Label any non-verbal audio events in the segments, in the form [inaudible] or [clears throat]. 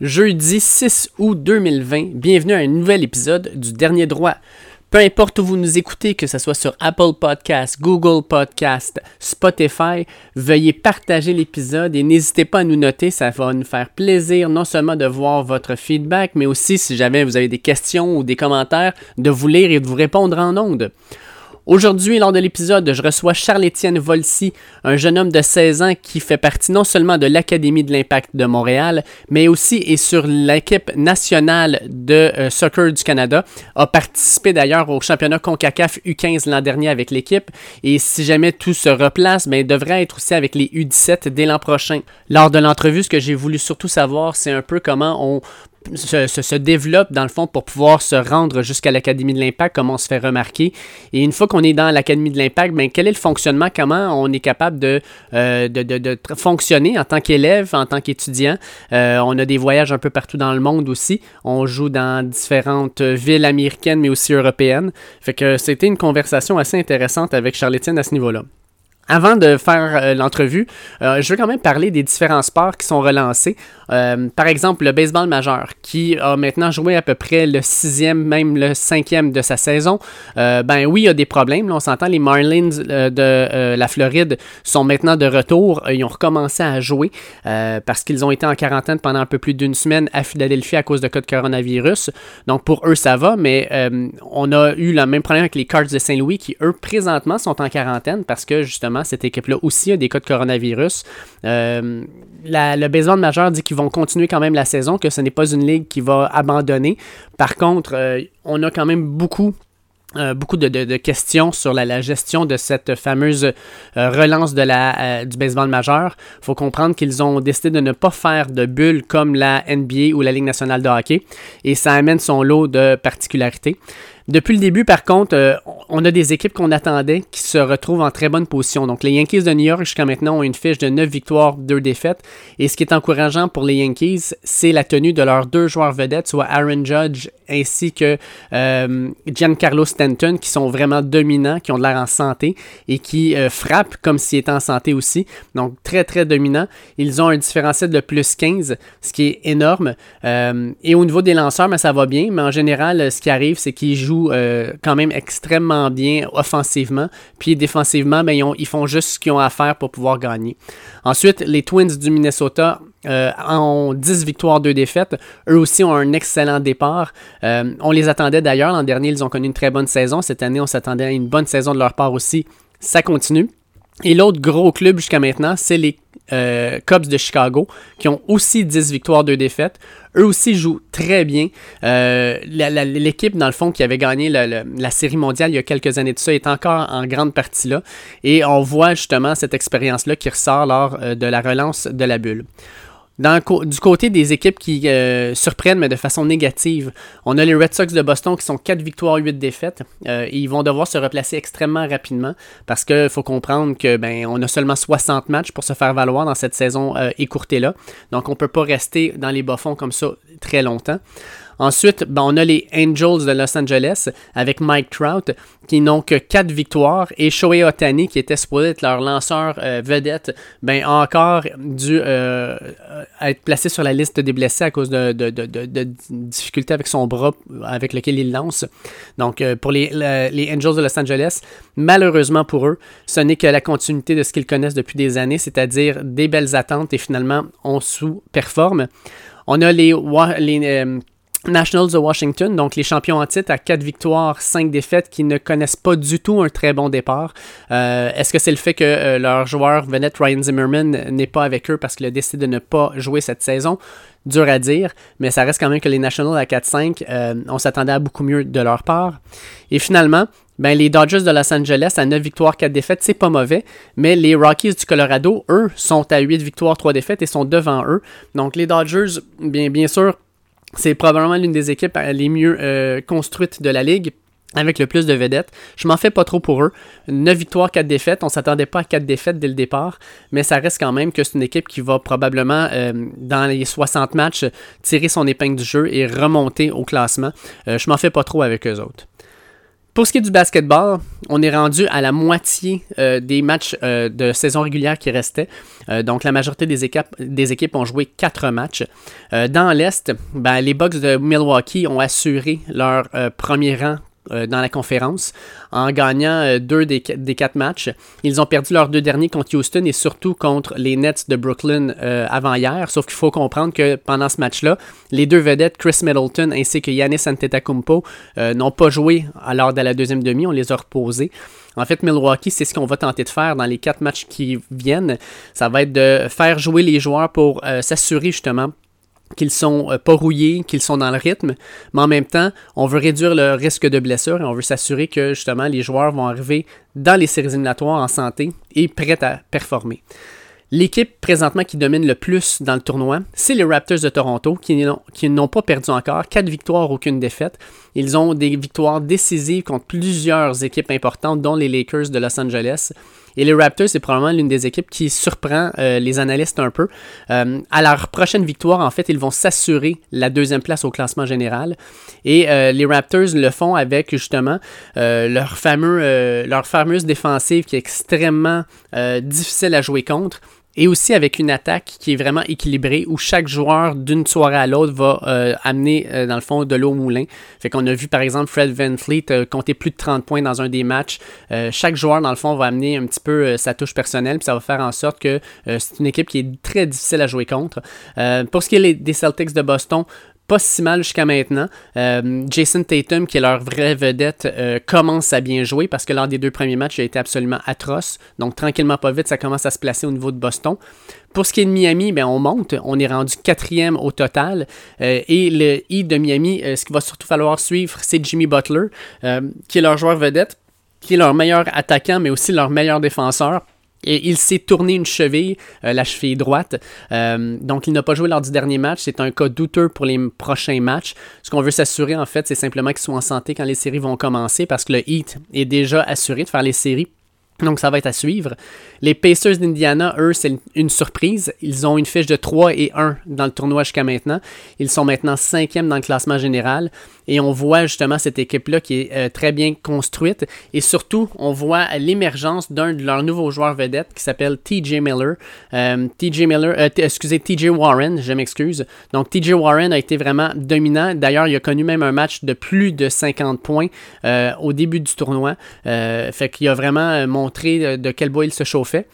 Jeudi 6 août 2020, bienvenue à un nouvel épisode du Dernier Droit. Peu importe où vous nous écoutez, que ce soit sur Apple Podcast, Google Podcast, Spotify, veuillez partager l'épisode et n'hésitez pas à nous noter, ça va nous faire plaisir non seulement de voir votre feedback, mais aussi si jamais vous avez des questions ou des commentaires, de vous lire et de vous répondre en ondes. Aujourd'hui, lors de l'épisode, je reçois Charles-Étienne Volsi, un jeune homme de 16 ans qui fait partie non seulement de l'Académie de l'Impact de Montréal, mais aussi est sur l'équipe nationale de euh, soccer du Canada, a participé d'ailleurs au championnat CONCACAF U15 l'an dernier avec l'équipe, et si jamais tout se replace, ben, il devrait être aussi avec les U17 dès l'an prochain. Lors de l'entrevue, ce que j'ai voulu surtout savoir, c'est un peu comment on se, développe dans le fond pour pouvoir se rendre jusqu'à l'Académie de l'Impact, comment on se fait remarquer. Et une fois qu'on est dans l'Académie de l'Impact, ben, quel est le fonctionnement, comment on est capable de, euh, de, de, fonctionner en tant qu'élève, en tant qu'étudiant? Euh, on a des voyages un peu partout dans le monde aussi. On joue dans différentes villes américaines, mais aussi européennes. Fait que c'était une conversation assez intéressante avec Charles-Étienne à ce niveau-là. Avant de faire euh, l'entrevue, euh, je veux quand même parler des différents sports qui sont relancés. Euh, par exemple, le baseball majeur, qui a maintenant joué à peu près le sixième, même le cinquième de sa saison. ben oui, il y a des problèmes. On s'entend, les Marlins de la Floride sont maintenant de retour. Ils ont recommencé à jouer parce qu'ils ont été en quarantaine pendant un peu plus d'une semaine à Philadelphie à cause de cas de coronavirus. Donc pour eux, ça va, mais on a eu le même problème avec les Cards de Saint-Louis qui, eux, présentement, sont en quarantaine parce que justement, cette équipe-là aussi a des cas de coronavirus. Euh, le baseball majeur dit qu'ils vont continuer quand même la saison, que ce n'est pas une ligue qui va abandonner. Par contre, euh, on a quand même beaucoup euh, beaucoup de, questions sur la, gestion de cette fameuse relance de la, du baseball majeur. Il faut comprendre qu'ils ont décidé de ne pas faire de bulles comme la NBA ou la Ligue nationale de hockey et ça amène son lot de particularités. Depuis le début, par contre, euh, on a des équipes qu'on attendait qui se retrouvent en très bonne position. Donc, les Yankees de New York, jusqu'à maintenant, ont une fiche de 9 victoires, 2 défaites. Et ce qui est encourageant pour les Yankees, c'est la tenue de leurs deux joueurs vedettes, soit Aaron Judge ainsi que euh, Giancarlo Stanton, qui sont vraiment dominants, qui ont de l'air en santé et qui euh, frappent comme s'ils étaient en santé aussi. Donc, très, très dominants. Ils ont un différentiel de plus 15, ce qui est énorme. et au niveau des lanceurs, ben, ça va bien, mais en général, ce qui arrive, c'est qu'ils jouent euh, quand même extrêmement bien offensivement. Puis défensivement, ben, ils, font juste ce qu'ils ont à faire pour pouvoir gagner. Ensuite, les Twins du Minnesota euh, ont 10 victoires, 2 défaites. Eux aussi ont un excellent départ. Euh, on les attendait d'ailleurs. L'an dernier, ils ont connu une très bonne saison. Cette année, on s'attendait à une bonne saison de leur part aussi. Ça continue. Et l'autre gros club jusqu'à maintenant, c'est les euh, Cubs de Chicago, qui ont aussi 10 victoires, 2 défaites. Eux aussi jouent très bien. Euh, l'équipe, dans le fond, qui avait gagné la, série mondiale il y a quelques années de ça, est encore en grande partie là. Et on voit justement cette expérience-là qui ressort lors euh, de la relance de la bulle du côté des équipes qui euh, surprennent, mais de façon négative, on a les Red Sox de Boston qui sont 4 victoires, 8 défaites. Euh, et ils vont devoir se replacer extrêmement rapidement parce qu'il faut comprendre que ben, on a seulement 60 matchs pour se faire valoir dans cette saison euh, écourtée-là. Donc on ne peut pas rester dans les bas-fonds comme ça très longtemps. Ensuite, ben, on a les Angels de Los Angeles avec Mike Trout qui n'ont que 4 victoires et Shohei Otani qui était supposé être leur lanceur euh, vedette, ben, a encore dû euh, être placé sur la liste des blessés à cause de, difficultés avec son bras avec lequel il lance. Donc euh, pour les, les Angels de Los Angeles, malheureusement pour eux, ce n'est que la continuité de ce qu'ils connaissent depuis des années, c'est-à-dire des belles attentes et finalement on sous-performe. On a les Nationals de Washington, donc les champions en titre à 4 victoires, 5 défaites, qui ne connaissent pas du tout un très bon départ. Euh, est-ce que c'est le fait que euh, leur joueur Venet Ryan Zimmerman n'est pas avec eux parce qu'il a décidé de ne pas jouer cette saison? Dur à dire, mais ça reste quand même que les Nationals à 4-5, euh, on s'attendait à beaucoup mieux de leur part. Et finalement, ben, les Dodgers de Los Angeles à 9 victoires, 4 défaites, c'est pas mauvais. Mais les Rockies du Colorado, eux, sont à 8 victoires, 3 défaites et sont devant eux. Donc les Dodgers, bien, bien sûr, c'est probablement l'une des équipes euh, les mieux euh, construites de la ligue avec le plus de vedettes. Je m'en fais pas trop pour eux. 9 victoires, 4 défaites. On s'attendait pas à 4 défaites dès le départ, mais ça reste quand même que c'est une équipe qui va probablement, euh, dans les 60 matchs, tirer son épingle du jeu et remonter au classement. je m'en fais pas trop avec eux autres. Pour ce qui est du basketball, on est rendu à la moitié euh, des matchs euh, de saison régulière qui restaient. Euh, donc, la majorité des équipes, des équipes ont joué quatre matchs. dans l'Est, ben, les Bucks de Milwaukee ont assuré leur premier rang dans la conférence en gagnant euh, deux des, quatre matchs. Ils ont perdu leurs deux derniers contre Houston et surtout contre les Nets de Brooklyn euh, avant-hier. Sauf qu'il faut comprendre que pendant ce match-là, les deux vedettes, Chris Middleton ainsi que Yanis Antetokounmpo, n'ont pas joué lors de la deuxième demi. On les a reposés. En fait, Milwaukee, c'est ce qu'on va tenter de faire dans les quatre matchs qui viennent. Ça va être de faire jouer les joueurs pour s'assurer justement qu'ils sont euh, pas rouillés, qu'ils sont dans le rythme, mais en même temps, on veut réduire le risque de blessure et on veut s'assurer que justement les joueurs vont arriver dans les séries éliminatoires en santé et prêts à performer. L'équipe présentement qui domine le plus dans le tournoi, c'est les Raptors de Toronto qui n'ont pas perdu encore, 4 victoires, aucune défaite. Ils ont des victoires décisives contre plusieurs équipes importantes, dont les Lakers de Los Angeles. Et les Raptors, c'est probablement l'une des équipes qui surprend euh, les analystes un peu. Euh, à leur prochaine victoire, en fait, ils vont s'assurer la deuxième place au classement général. Et euh, les Raptors le font avec justement leur, fameux, leur fameuse défensive qui est extrêmement difficile à jouer contre et aussi avec une attaque qui est vraiment équilibrée où chaque joueur d'une soirée à l'autre va euh, amener euh, dans le fond de l'eau au moulin. Fait qu'on a vu par exemple Fred Van Fleet euh, compter plus de 30 points dans un des matchs. chaque joueur dans le fond va amener un petit peu sa touche personnelle puis ça va faire en sorte que c'est une équipe qui est très difficile à jouer contre. pour ce qui est des Celtics de Boston, pas si mal jusqu'à maintenant. Euh, Jason Tatum, qui est leur vraie vedette, euh, commence à bien jouer parce que lors des deux premiers matchs, il a été absolument atroce. Donc tranquillement, pas vite, ça commence à se placer au niveau de Boston. Pour ce qui est de Miami, ben, on monte. On est rendu quatrième au total. Euh, et le Heat de Miami, ce qu'il va surtout falloir suivre, c'est Jimmy Butler, qui est leur joueur vedette, qui est leur meilleur attaquant, mais aussi leur meilleur défenseur. Et il s'est tourné une cheville, euh, la cheville droite. Euh, donc, il n'a pas joué lors du dernier match. C'est un cas douteux pour les prochains matchs. Ce qu'on veut s'assurer, en fait, c'est simplement qu'il soit en santé quand les séries vont commencer parce que le Heat est déjà assuré de faire les séries donc, ça va être à suivre. Les Pacers d'Indiana, eux, c'est une surprise. Ils ont une fiche de 3 et 1 dans le tournoi jusqu'à maintenant. Ils sont maintenant cinquième dans le classement général. Et on voit justement cette équipe-là qui est euh, très bien construite. Et surtout, on voit l'émergence d'un de leurs nouveaux joueurs vedettes qui s'appelle TJ Miller. Euh, TJ Miller, euh, excusez, TJ Warren, je m'excuse. Donc, TJ Warren a été vraiment dominant. D'ailleurs, il a connu même un match de plus de 50 points au début du tournoi. fait qu'il a vraiment montré de quel bois il se chauffait.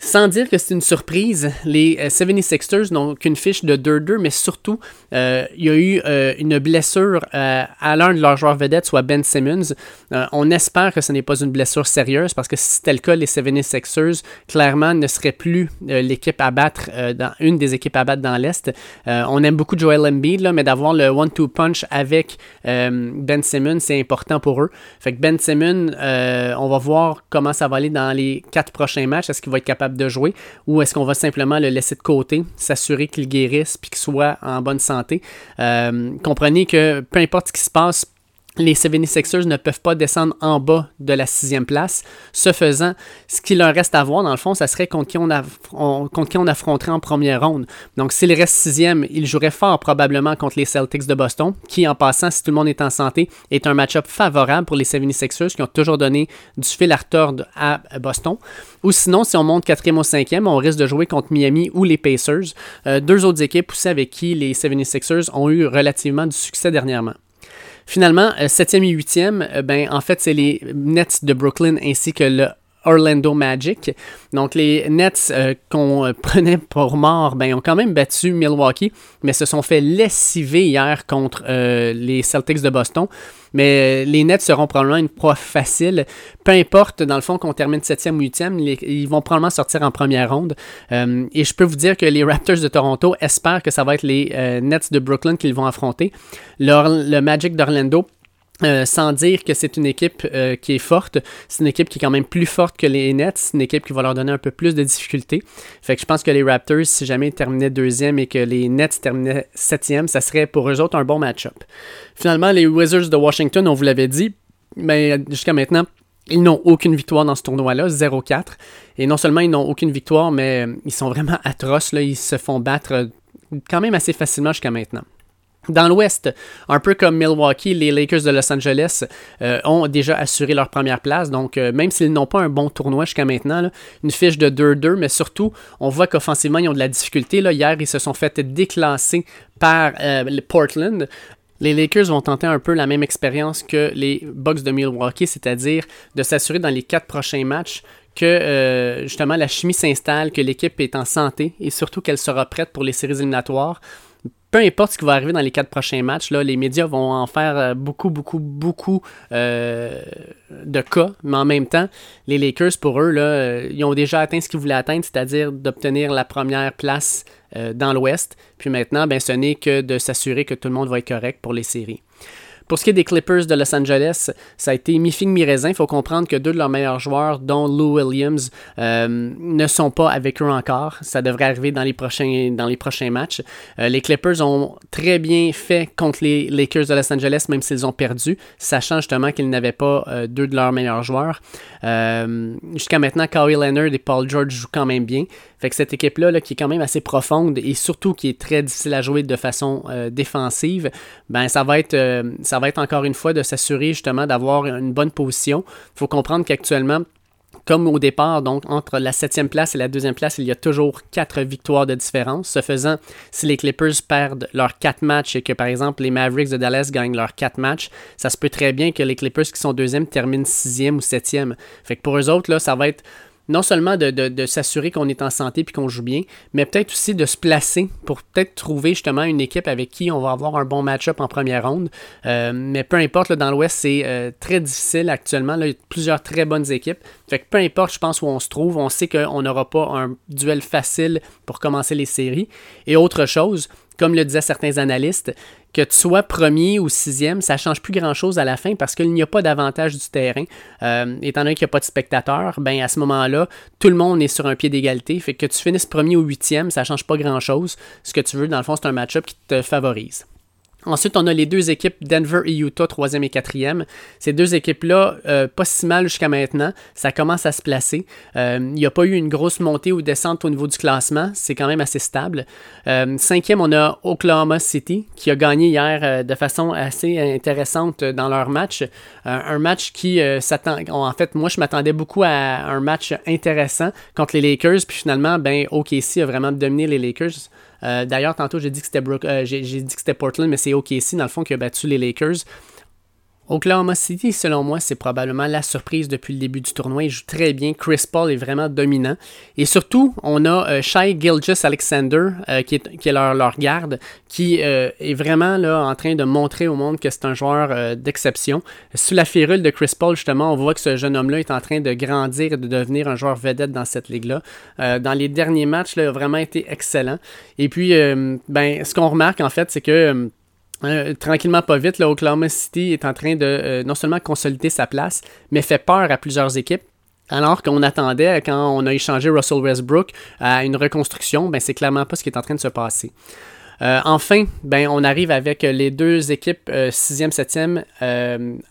Sans dire que c'est une surprise, les 76ers euh, n'ont qu'une fiche de 2-2, mais surtout, euh, il y a eu euh, une blessure à l'un de leurs joueurs vedettes, soit Ben Simmons. on espère que ce n'est pas une blessure sérieuse, parce que si c'était le cas, les 76ers, clairement, ne seraient plus l'équipe à battre, dans, une des équipes à battre dans l'Est. on aime beaucoup Joel Embiid, là, mais d'avoir le one-two punch avec Ben Simmons, c'est important pour eux. Fait que Ben Simmons, on va voir comment ça va aller dans les quatre prochains matchs. Est-ce qu'il va être capable de jouer ou est-ce qu'on va simplement le laisser de côté, s'assurer qu'il guérisse puis qu'il soit en bonne santé? Euh, comprenez que peu importe ce qui se passe, les 76ers ne peuvent pas descendre en bas de la sixième place. Ce faisant, ce qu'il leur reste à voir, dans le fond, ça serait contre qui on, affronterait en première ronde. Donc, s'il reste sixième, il jouerait fort probablement contre les Celtics de Boston, qui, en passant, si tout le monde est en santé, est un match-up favorable pour les 76ers, qui ont toujours donné du fil à retordre à Boston. Ou sinon, si on monte quatrième ou cinquième, on risque de jouer contre Miami ou les Pacers, euh, deux autres équipes aussi avec qui les 76ers ont eu relativement du succès dernièrement. Finalement, 7e euh, et 8e, euh, ben, en fait, c'est les Nets de Brooklyn ainsi que le Orlando Magic. Donc les Nets euh, qu'on [laughs] prenait pour mort, ben, ont quand même battu Milwaukee, mais se sont fait lessiver hier contre les Celtics de Boston. Mais les Nets seront probablement une proie facile. Peu importe, dans le fond, qu'on termine 7e ou 8e, ils vont probablement sortir en première ronde. et je peux vous dire que les Raptors de Toronto espèrent que ça va être les Nets de Brooklyn qu'ils vont affronter. le Magic d'Orlando euh, sans dire que c'est une équipe euh, qui est forte, c'est une équipe qui est quand même plus forte que les Nets, c'est une équipe qui va leur donner un peu plus de difficultés. Fait que je pense que les Raptors, si jamais ils terminaient deuxième et que les Nets terminaient septième, ça serait pour eux autres un bon match-up. Finalement, les Wizards de Washington, on vous l'avait dit, mais jusqu'à maintenant, ils n'ont aucune victoire dans ce tournoi-là, 0-4. Et non seulement ils n'ont aucune victoire, mais ils sont vraiment atroces, là, ils se font battre quand même assez facilement jusqu'à maintenant. Dans l'Ouest, un peu comme Milwaukee, les Lakers de Los Angeles euh, ont déjà assuré leur première place. Donc, euh, même s'ils n'ont pas un bon tournoi jusqu'à maintenant, une fiche de 2-2, mais surtout, on voit qu'offensivement, ils ont de la difficulté. Là. Hier, ils se sont fait déclasser par euh, Portland. Les Lakers vont tenter un peu la même expérience que les Bucks de Milwaukee, c'est-à-dire de s'assurer dans les quatre prochains matchs que justement la chimie s'installe, que l'équipe est en santé et surtout qu'elle sera prête pour les séries éliminatoires peu importe ce qui va arriver dans les quatre prochains matchs, là, les médias vont en faire euh, beaucoup, beaucoup, beaucoup euh, de cas, mais en même temps, les Lakers, pour eux, là, euh, ils ont déjà atteint ce qu'ils voulaient atteindre, c'est-à-dire d'obtenir la première place dans l'Ouest. Puis maintenant, ben, ce n'est que de s'assurer que tout le monde va être correct pour les séries. Pour ce qui est des Clippers de Los Angeles, ça a été mi-figue, mi-raisin. Il faut comprendre que deux de leurs meilleurs joueurs, dont Lou Williams, euh, ne sont pas avec eux encore. Ça devrait arriver dans les prochains, dans les prochains matchs. Euh, les Clippers ont très bien fait contre les Lakers de Los Angeles, même s'ils ont perdu, sachant justement qu'ils n'avaient pas euh, deux de leurs meilleurs joueurs. Jusqu'à maintenant, Kawhi Leonard et Paul George jouent quand même bien. Fait que cette équipe-là, là, qui est quand même assez profonde et surtout qui est très difficile à jouer de façon défensive, ben ça va être ça va être encore une fois de s'assurer justement d'avoir une bonne position. Il faut comprendre qu'actuellement, comme au départ, donc entre la septième place et la deuxième place, il y a toujours quatre victoires de différence. Ce faisant, si les Clippers perdent leurs quatre matchs et que par exemple les Mavericks de Dallas gagnent leurs quatre matchs, ça se peut très bien que les Clippers qui sont deuxième terminent sixième ou septième. Fait que pour eux autres, là, ça va être non seulement de, s'assurer qu'on est en santé puis qu'on joue bien, mais peut-être aussi de se placer pour peut-être trouver justement une équipe avec qui on va avoir un bon match-up en première ronde. Euh, mais peu importe, dans l'Ouest, c'est euh, très difficile actuellement. Là, il y a plusieurs très bonnes équipes. Fait que peu importe, je pense, où on se trouve, on sait qu'on n'aura pas un duel facile pour commencer les séries. Et autre chose, comme le disaient certains analystes, que tu sois premier ou sixième, ça ne change plus grand-chose à la fin parce qu'il n'y a pas d'avantage du terrain. Euh, étant donné qu'il n'y a pas de spectateurs, ben à ce moment-là, tout le monde est sur un pied d'égalité. Fait que tu finisses premier ou huitième, ça ne change pas grand-chose. Ce que tu veux, dans le fond, c'est un match-up qui te favorise. Ensuite, on a les deux équipes Denver et Utah, troisième et quatrième. Ces deux équipes-là, euh, pas si mal jusqu'à maintenant. Ça commence à se placer. Euh, il n'y a pas eu une grosse montée ou descente au niveau du classement. C'est quand même assez stable. Euh, cinquième, on a Oklahoma City qui a gagné hier de façon assez intéressante dans leur match. un match qui s'attend. En fait, moi, je m'attendais beaucoup à un match intéressant contre les Lakers. Puis finalement, ben, OKC a vraiment dominé les Lakers. Euh, d'ailleurs, tantôt, j'ai dit que c'était euh, j'ai dit que c'était Portland, mais c'est OKC, dans le fond, qui a battu les Lakers. Oklahoma City, selon moi, c'est probablement la surprise depuis le début du tournoi. Il joue très bien. Chris Paul est vraiment dominant. Et surtout, on a euh, Shai Gilgis Alexander, qui est, qui est leur, leur, garde, qui est vraiment là, en train de montrer au monde que c'est un joueur d'exception. Sous la férule de Chris Paul, justement, on voit que ce jeune homme-là est en train de grandir et de devenir un joueur vedette dans cette ligue-là. dans les derniers matchs, il a vraiment été excellent. Et puis, euh, ben, ce qu'on remarque en fait, c'est que euh, euh, tranquillement pas vite, là, Oklahoma City est en train de non seulement consolider sa place, mais fait peur à plusieurs équipes. Alors qu'on attendait, quand on a échangé Russell Westbrook à une reconstruction, ben c'est clairement pas ce qui est en train de se passer. enfin, ben, on arrive avec les deux équipes 6e, 7e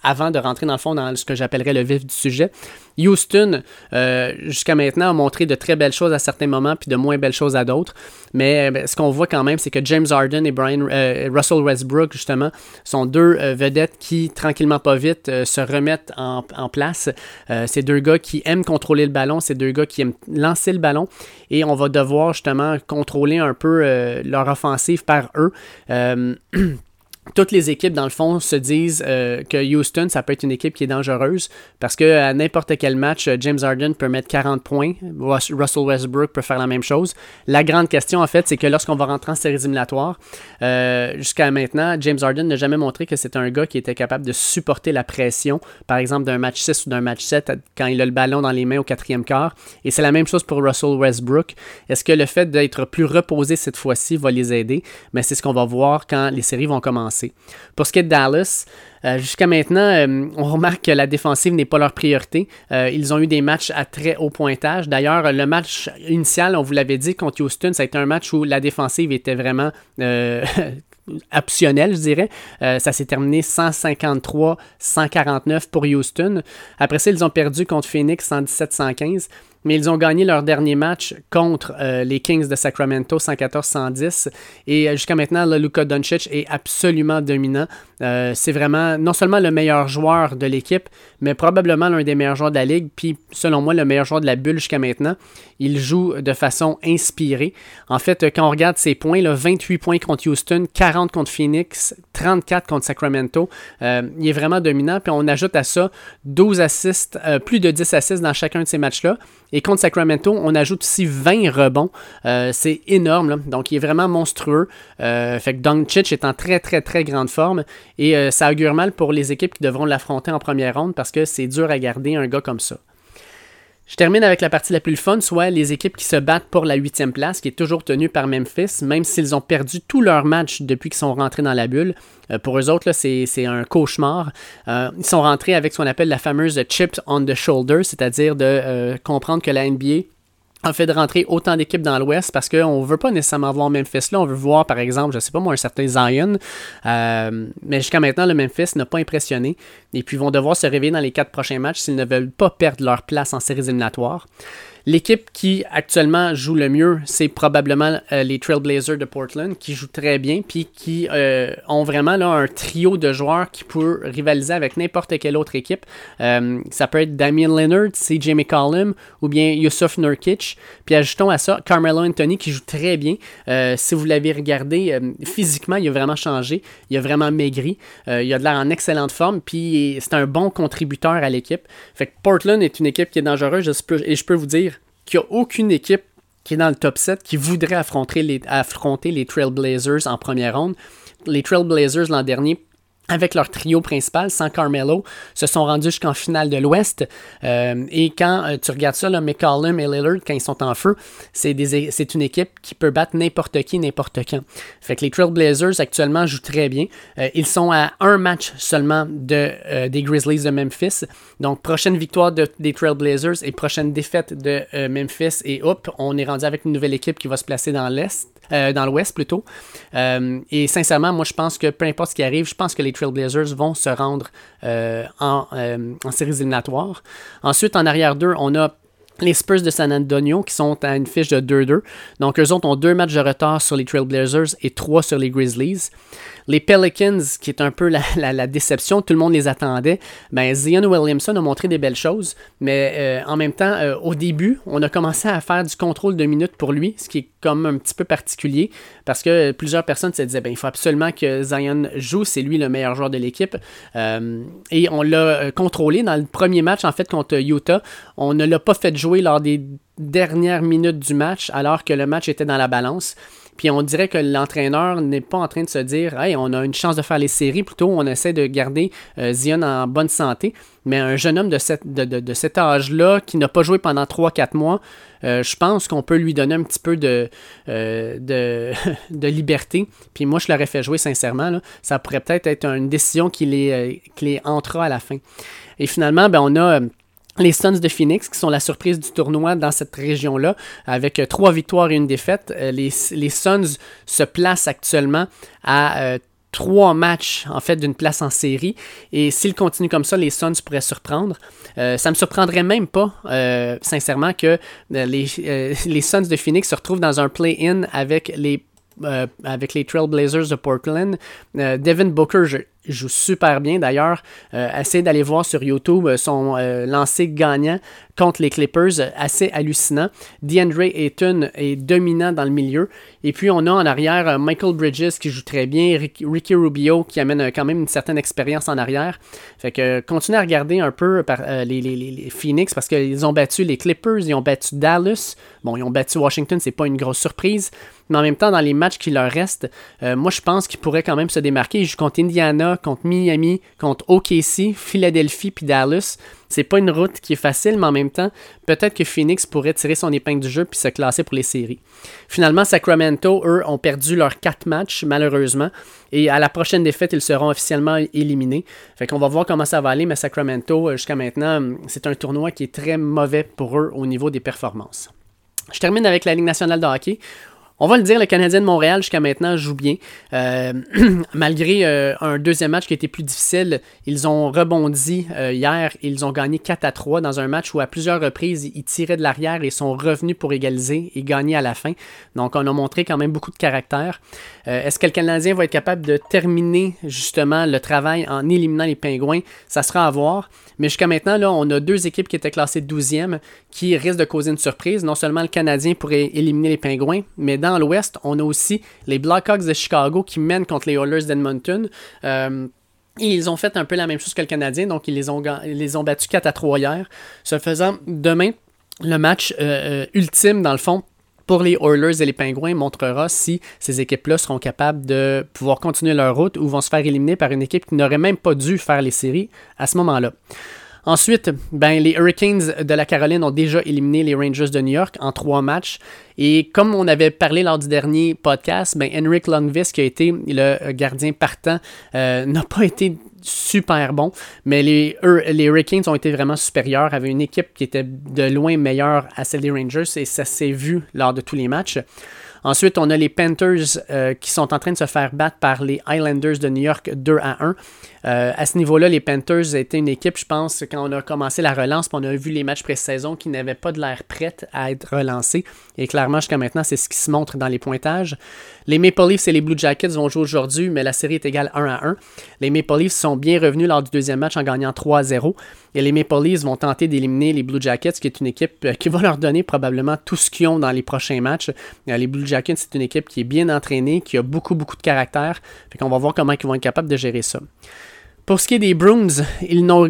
avant de rentrer dans le fond dans ce que j'appellerais le vif du sujet. Houston, euh, jusqu'à maintenant, a montré de très belles choses à certains moments, puis de moins belles choses à d'autres. Mais euh, ce qu'on voit quand même, c'est que James Harden et Brian, euh, Russell Westbrook, justement, sont deux vedettes qui, tranquillement pas vite, se remettent en, en place. ces deux gars qui aiment contrôler le ballon, ces deux gars qui aiment lancer le ballon, et on va devoir justement contrôler un peu leur offensive par eux. [clears throat] toutes les équipes, dans le fond, se disent euh, que Houston, ça peut être une équipe qui est dangereuse parce que n'importe quel match, euh, James Harden peut mettre 40 points, Russell Westbrook peut faire la même chose. La grande question, en fait, c'est que lorsqu'on va rentrer en séries éliminatoires, euh, jusqu'à maintenant, James Harden n'a jamais montré que c'est un gars qui était capable de supporter la pression, par exemple, d'un match 6 ou d'un match 7 quand il a le ballon dans les mains au quatrième quart. Et c'est la même chose pour Russell Westbrook. Est-ce que le fait d'être plus reposé cette fois-ci va les aider? Mais c'est ce qu'on va voir quand les séries vont commencer. Pour ce qui est de Dallas, euh, jusqu'à maintenant, euh, on remarque que la défensive n'est pas leur priorité. Euh, ils ont eu des matchs à très haut pointage. D'ailleurs, le match initial, on vous l'avait dit, contre Houston, ça a été un match où la défensive était vraiment [laughs] optionnel, je dirais. ça s'est terminé 153-149 pour Houston. Après ça, ils ont perdu contre Phoenix 117-115. Mais ils ont gagné leur dernier match contre euh, les Kings de Sacramento 114-110. Et euh, jusqu'à maintenant, le Luka Doncic est absolument dominant. Euh, c'est vraiment non seulement le meilleur joueur de l'équipe, mais probablement l'un des meilleurs joueurs de la ligue, puis selon moi le meilleur joueur de la bulle jusqu'à maintenant. Il joue de façon inspirée. En fait, quand on regarde ses points, là, 28 points contre Houston, 40 contre Phoenix, 34 contre Sacramento, il est vraiment dominant. Puis on ajoute à ça 12 assists, plus de 10 assists dans chacun de ces matchs-là. Et contre Sacramento, on ajoute aussi 20 rebonds. Euh, c'est énorme. Donc, il est vraiment monstrueux. Euh, fait que Doncic est en très, très, très grande forme. Et euh, ça augure mal pour les équipes qui devront l'affronter en première ronde parce que c'est dur à garder un gars comme ça. Je termine avec la partie la plus fun, soit les équipes qui se battent pour la huitième place, qui est toujours tenue par Memphis, même s'ils ont perdu tous leurs matchs depuis qu'ils sont rentrés dans la bulle. Euh, pour eux autres, c'est un cauchemar. Euh, ils sont rentrés avec ce qu'on appelle la fameuse chip on the shoulder, c'est-à-dire de euh, comprendre que la NBA en fait de rentrer autant d'équipes dans l'Ouest parce qu'on ne veut pas nécessairement voir Memphis là, on veut voir par exemple, je ne sais pas moi, un certain Zion, euh, mais jusqu'à maintenant le Memphis n'a pas impressionné. Et puis ils vont devoir se réveiller dans les quatre prochains matchs s'ils ne veulent pas perdre leur place en séries éliminatoires. L'équipe qui actuellement joue le mieux, c'est probablement euh, les Trailblazers de Portland, qui jouent très bien, puis qui euh, ont vraiment là, un trio de joueurs qui peut rivaliser avec n'importe quelle autre équipe. Euh, ça peut être Damien Leonard, CJ McCollum, ou bien Yusuf Nurkic. Puis ajoutons à ça Carmelo Anthony, qui joue très bien. si vous l'avez regardé, physiquement, il a vraiment changé. Il a vraiment maigri. il a de l'air en excellente forme, puis c'est un bon contributeur à l'équipe. Fait que Portland est une équipe qui est dangereuse, et je peux vous dire qu'il n'y a aucune équipe qui est dans le top 7 qui voudrait affronter les, affronter les Trailblazers en première ronde. Les Trailblazers l'an dernier avec leur trio principal, sans Carmelo, se sont rendus jusqu'en finale de l'Ouest. Euh, et quand euh, tu regardes ça, là, McCollum et Lillard, quand ils sont en feu, c'est, une équipe qui peut battre n'importe qui, n'importe quand. Fait que les Trailblazers actuellement jouent très bien. Euh, ils sont à un match seulement de, des Grizzlies de Memphis. Donc, prochaine victoire des Trailblazers et prochaine défaite de Memphis. Et hop, on est rendu avec une nouvelle équipe qui va se placer dans l'Est. Dans l'Ouest plutôt. et sincèrement, moi je pense que peu importe ce qui arrive, je pense que les Trailblazers vont se rendre euh, en, euh, en séries éliminatoires. Ensuite, en arrière 2, on a les Spurs de San Antonio qui sont à une fiche de 2-2. Donc, eux autres ont deux matchs de retard sur les Trailblazers et trois sur les Grizzlies. Les Pelicans, qui est un peu la, déception, tout le monde les attendait, ben, Zion Williamson a montré des belles choses, mais euh, en même temps, euh, au début, on a commencé à faire du contrôle de minutes pour lui, ce qui est comme un petit peu particulier, parce que plusieurs personnes se disaient, ben, il faut absolument que Zion joue, c'est lui le meilleur joueur de l'équipe. Euh, et on l'a contrôlé dans le premier match, en fait, contre Utah. On ne l'a pas fait jouer lors des dernières minutes du match, alors que le match était dans la balance. Puis on dirait que l'entraîneur n'est pas en train de se dire Hey, on a une chance de faire les séries, plutôt on essaie de garder euh, Zion en bonne santé. Mais un jeune homme de, cet âge-là, qui n'a pas joué pendant 3-4 mois, euh, je pense qu'on peut lui donner un petit peu de, euh, [laughs] liberté. Puis moi, je l'aurais fait jouer sincèrement. Ça pourrait peut-être être une décision qui les, qui les entrera à la fin. Et finalement, ben, on a les Suns de Phoenix, qui sont la surprise du tournoi dans cette région-là, avec euh, trois victoires et une défaite. Euh, les, les Suns se placent actuellement à euh, trois matchs en fait d'une place en série. Et s'ils continuent comme ça, les Suns pourraient surprendre. Ça ça me surprendrait même pas, sincèrement, que les, les Suns de Phoenix se retrouvent dans un play-in avec les avec les Trailblazers de Portland. Devin Booker, joue super bien d'ailleurs. Euh, essayez d'aller voir sur YouTube euh, son euh, lancé gagnant contre les Clippers, assez hallucinant. DeAndre Ayton est dominant dans le milieu. Et puis on a en arrière Michael Bridges qui joue très bien, Ricky Rubio qui amène quand même une certaine expérience en arrière. Fait que continuez à regarder un peu par, les, Phoenix parce qu'ils ont battu les Clippers, ils ont battu Dallas. Bon, ils ont battu Washington, c'est pas une grosse surprise. Mais en même temps, dans les matchs qui leur restent, moi je pense qu'ils pourraient quand même se démarquer. Ils jouent contre Indiana, contre Miami, contre OKC, Philadelphie puis Dallas. C'est pas une route qui est facile, mais en même temps, peut-être que Phoenix pourrait tirer son épingle du jeu puis se classer pour les séries. Finalement, Sacramento, eux, ont perdu leurs quatre matchs, malheureusement. Et à la prochaine défaite, ils seront officiellement éliminés. Fait qu'on va voir comment ça va aller, mais Sacramento, euh, jusqu'à maintenant, c'est un tournoi qui est très mauvais pour eux au niveau des performances. Je termine avec la Ligue nationale de hockey On va le dire, le Canadien de Montréal jusqu'à maintenant joue bien. Euh, [clears throat] malgré euh, un deuxième match qui a été plus difficile, ils ont rebondi euh, hier. Ils ont gagné 4 à 3 dans un match où à plusieurs reprises ils tiraient de l'arrière et sont revenus pour égaliser et gagner à la fin. Donc on a montré quand même beaucoup de caractère. Est-ce que le Canadien va être capable de terminer justement le travail en éliminant les Pingouins? Ça sera à voir. Mais jusqu'à maintenant, là, on a deux équipes qui étaient classées 12e qui risquent de causer une surprise. Non seulement le Canadien pourrait éliminer les Pingouins, mais dans l'Ouest, on a aussi les Blackhawks de Chicago qui mènent contre les Oilers d'Edmonton. Euh, et ils ont fait un peu la même chose que le Canadien, donc ils les ont, battus 4 à 3 hier. Ce faisant, demain, le match euh, euh, ultime, dans le fond, pour les Oilers et les Pingouins montrera si ces équipes-là seront capables de pouvoir continuer leur route ou vont se faire éliminer par une équipe qui n'aurait même pas dû faire les séries à ce moment-là. Ensuite, ben, les Hurricanes de la Caroline ont déjà éliminé les Rangers de New York en trois matchs. Et comme on avait parlé lors du dernier podcast, ben, Henrik Lundqvist, qui a été le gardien partant, euh, n'a pas été super bon, mais les, les Hurricanes ont été vraiment supérieurs, avaient une équipe qui était de loin meilleure à celle des Rangers et ça s'est vu lors de tous les matchs. Ensuite, on a les Panthers euh, qui sont en train de se faire battre par les Islanders de New York 2 à 1. Euh, à ce niveau-là, les Panthers étaient une équipe, je pense, quand on a commencé la relance, on a vu les matchs pré-saison qui n'avaient pas de l'air prête à être relancés. Et clairement, jusqu'à maintenant, c'est ce qui se montre dans les pointages. Les Maple Leafs et les Blue Jackets vont jouer aujourd'hui, mais la série est égale 1 à 1. Les Maple Leafs sont bien revenus lors du deuxième match en gagnant 3 à 0. Et les Maple Leafs vont tenter d'éliminer les Blue Jackets, qui est une équipe euh, qui va leur donner probablement tout ce qu'ils ont dans les prochains matchs. Euh, les Blue Jackets, c'est une équipe qui est bien entraînée, qui a beaucoup, beaucoup de caractère. Fait qu'on va voir comment ils vont être capables de gérer ça. Pour ce qui est des Bruins, ils n'ont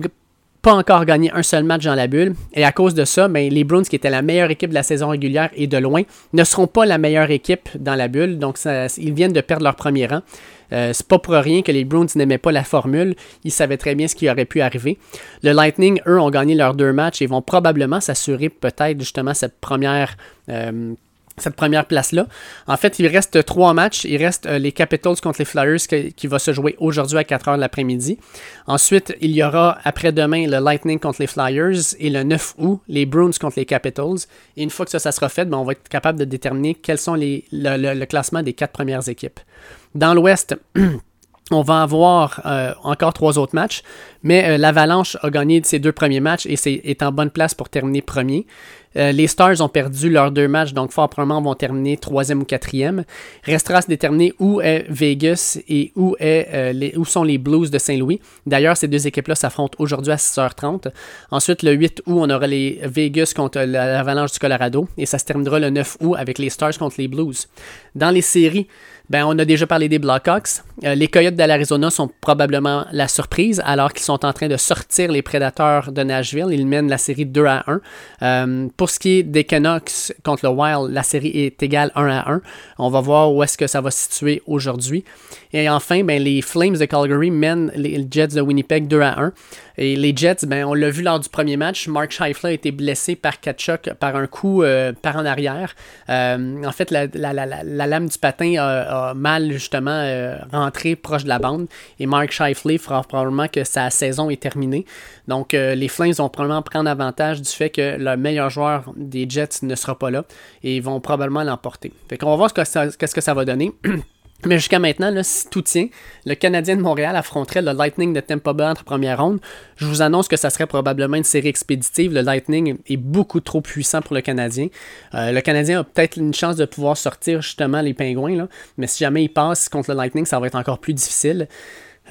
pas encore gagné un seul match dans la bulle. Et à cause de ça, ben, les Bruins, qui étaient la meilleure équipe de la saison régulière et de loin, ne seront pas la meilleure équipe dans la bulle. Donc, ils viennent de perdre leur premier rang. Euh, c'est pas pour rien que les Bruins n'aimaient pas la formule. Ils savaient très bien ce qui aurait pu arriver. Le Lightning, eux, ont gagné leurs deux matchs et vont probablement s'assurer peut-être justement cette première euh, cette première place-là. En fait, il reste trois matchs. Il reste euh, les Capitals contre les Flyers qui, va se jouer aujourd'hui à 4 h de l'après-midi. Ensuite, il y aura après-demain le Lightning contre les Flyers et le 9 août, les Bruins contre les Capitals. Et une fois que ça, ça sera fait, ben, on va être capable de déterminer quels sont les, le classement des quatre premières équipes. Dans l'Ouest, [clears throat] On va avoir euh, encore trois autres matchs, mais euh, l'Avalanche a gagné ses deux premiers matchs et est, en bonne place pour terminer premier. Euh, les Stars ont perdu leurs deux matchs, donc fort probablement vont terminer troisième ou quatrième. Restera à se déterminer où est Vegas et où, est, les, où sont les Blues de Saint-Louis. D'ailleurs, ces deux équipes-là s'affrontent aujourd'hui à 6h30. Ensuite, le 8 août, on aura les Vegas contre l'Avalanche du Colorado et ça se terminera le 9 août avec les Stars contre les Blues. Dans les séries, ben, on a déjà parlé des Blackhawks. Euh, les Coyotes de l'Arizona sont probablement la surprise alors qu'ils sont en train de sortir les Prédateurs de Nashville. Ils mènent la série 2 à 1. Euh, pour ce qui est des Canucks contre le Wild, la série est égale 1 à 1. On va voir où est-ce que ça va se situer aujourd'hui. Et enfin, ben, les Flames de Calgary mènent les Jets de Winnipeg 2 à 1. Et les Jets, ben, on l'a vu lors du premier match, Mark Scheifler a été blessé par Kachuk par un coup euh, par en arrière. en fait, la, lame du patin a mal justement euh, rentré proche de la bande. Et Mark Scheifele fera probablement que sa saison est terminée. Donc euh, les Flames vont probablement prendre avantage du fait que le meilleur joueur des Jets ne sera pas là et ils vont probablement l'emporter. Fait qu'on va voir ce que ça va donner. [clears throat] Mais jusqu'à maintenant, si tout tient, le Canadien de Montréal affronterait le Lightning de Tampa Bay entre première ronde. Je vous annonce que ça serait probablement une série expéditive. Le Lightning est beaucoup trop puissant pour le Canadien. Euh, le Canadien a peut-être une chance de pouvoir sortir justement les Pingouins, mais si jamais il passe contre le Lightning, ça va être encore plus difficile.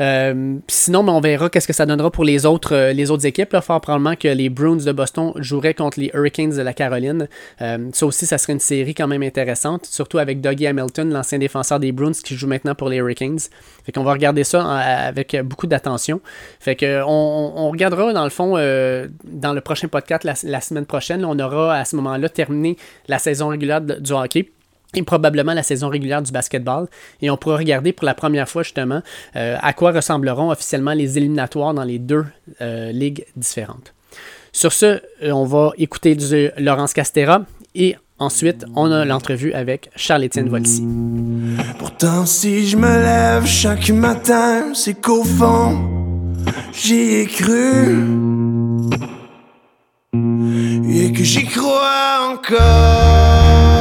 Euh, sinon, ben, on verra qu'est-ce que ça donnera pour les autres, euh, les autres équipes. Là. Fort probablement que les Bruins de Boston joueraient contre les Hurricanes de la Caroline. Euh, ça aussi, ça serait une série quand même intéressante, surtout avec Dougie Hamilton, l'ancien défenseur des Bruins qui joue maintenant pour les Hurricanes. Fait qu'on va regarder ça avec beaucoup d'attention. Fait que on, regardera dans le fond dans le prochain podcast la, semaine prochaine. on aura à ce moment-là terminé la saison régulière du hockey probablement la saison régulière du basketball. Et on pourra regarder pour la première fois justement euh, à quoi ressembleront officiellement les éliminatoires dans les deux euh, ligues différentes. Sur ce, euh, on va écouter Laurence Castera et ensuite on a l'entrevue avec Charles-Étienne. Pourtant, si je me lève chaque matin, c'est qu'au fond, j'y ai cru et que j'y crois encore.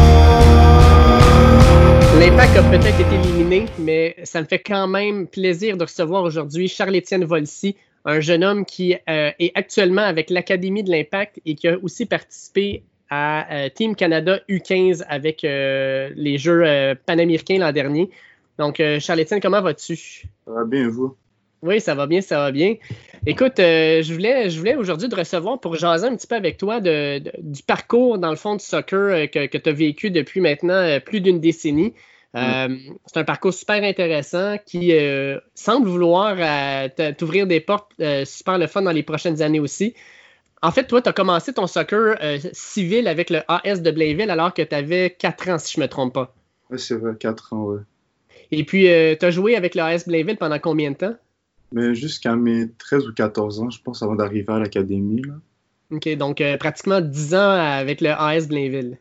L'Impact a peut-être été éliminé, mais ça me fait quand même plaisir de recevoir aujourd'hui Charles-Étienne Volsi, un jeune homme qui euh, est actuellement avec l'Académie de l'Impact et qui a aussi participé à euh, Team Canada U15 avec euh, les Jeux panaméricains l'an dernier. Donc, Charles-Étienne, comment vas-tu? Ça va bien, vous? Oui, ça va bien, ça va bien. Écoute, je voulais, je voulais aujourd'hui te recevoir pour jaser un petit peu avec toi de, du parcours, dans le fond, du soccer que, que tu as vécu depuis maintenant plus d'une décennie. Euh, c'est un parcours super intéressant qui euh, semble vouloir euh, t'ouvrir des portes super le fun dans les prochaines années aussi. En fait, toi, tu as commencé ton soccer civil avec le AS de Blainville alors que tu avais 4 ans, si je ne me trompe pas. Oui, c'est vrai, 4 ans, oui. Et puis, tu as joué avec le AS Blainville pendant combien de temps? Mais jusqu'à mes 13 ou 14 ans, je pense, avant d'arriver à l'académie. OK, donc pratiquement 10 ans avec le AS Blainville.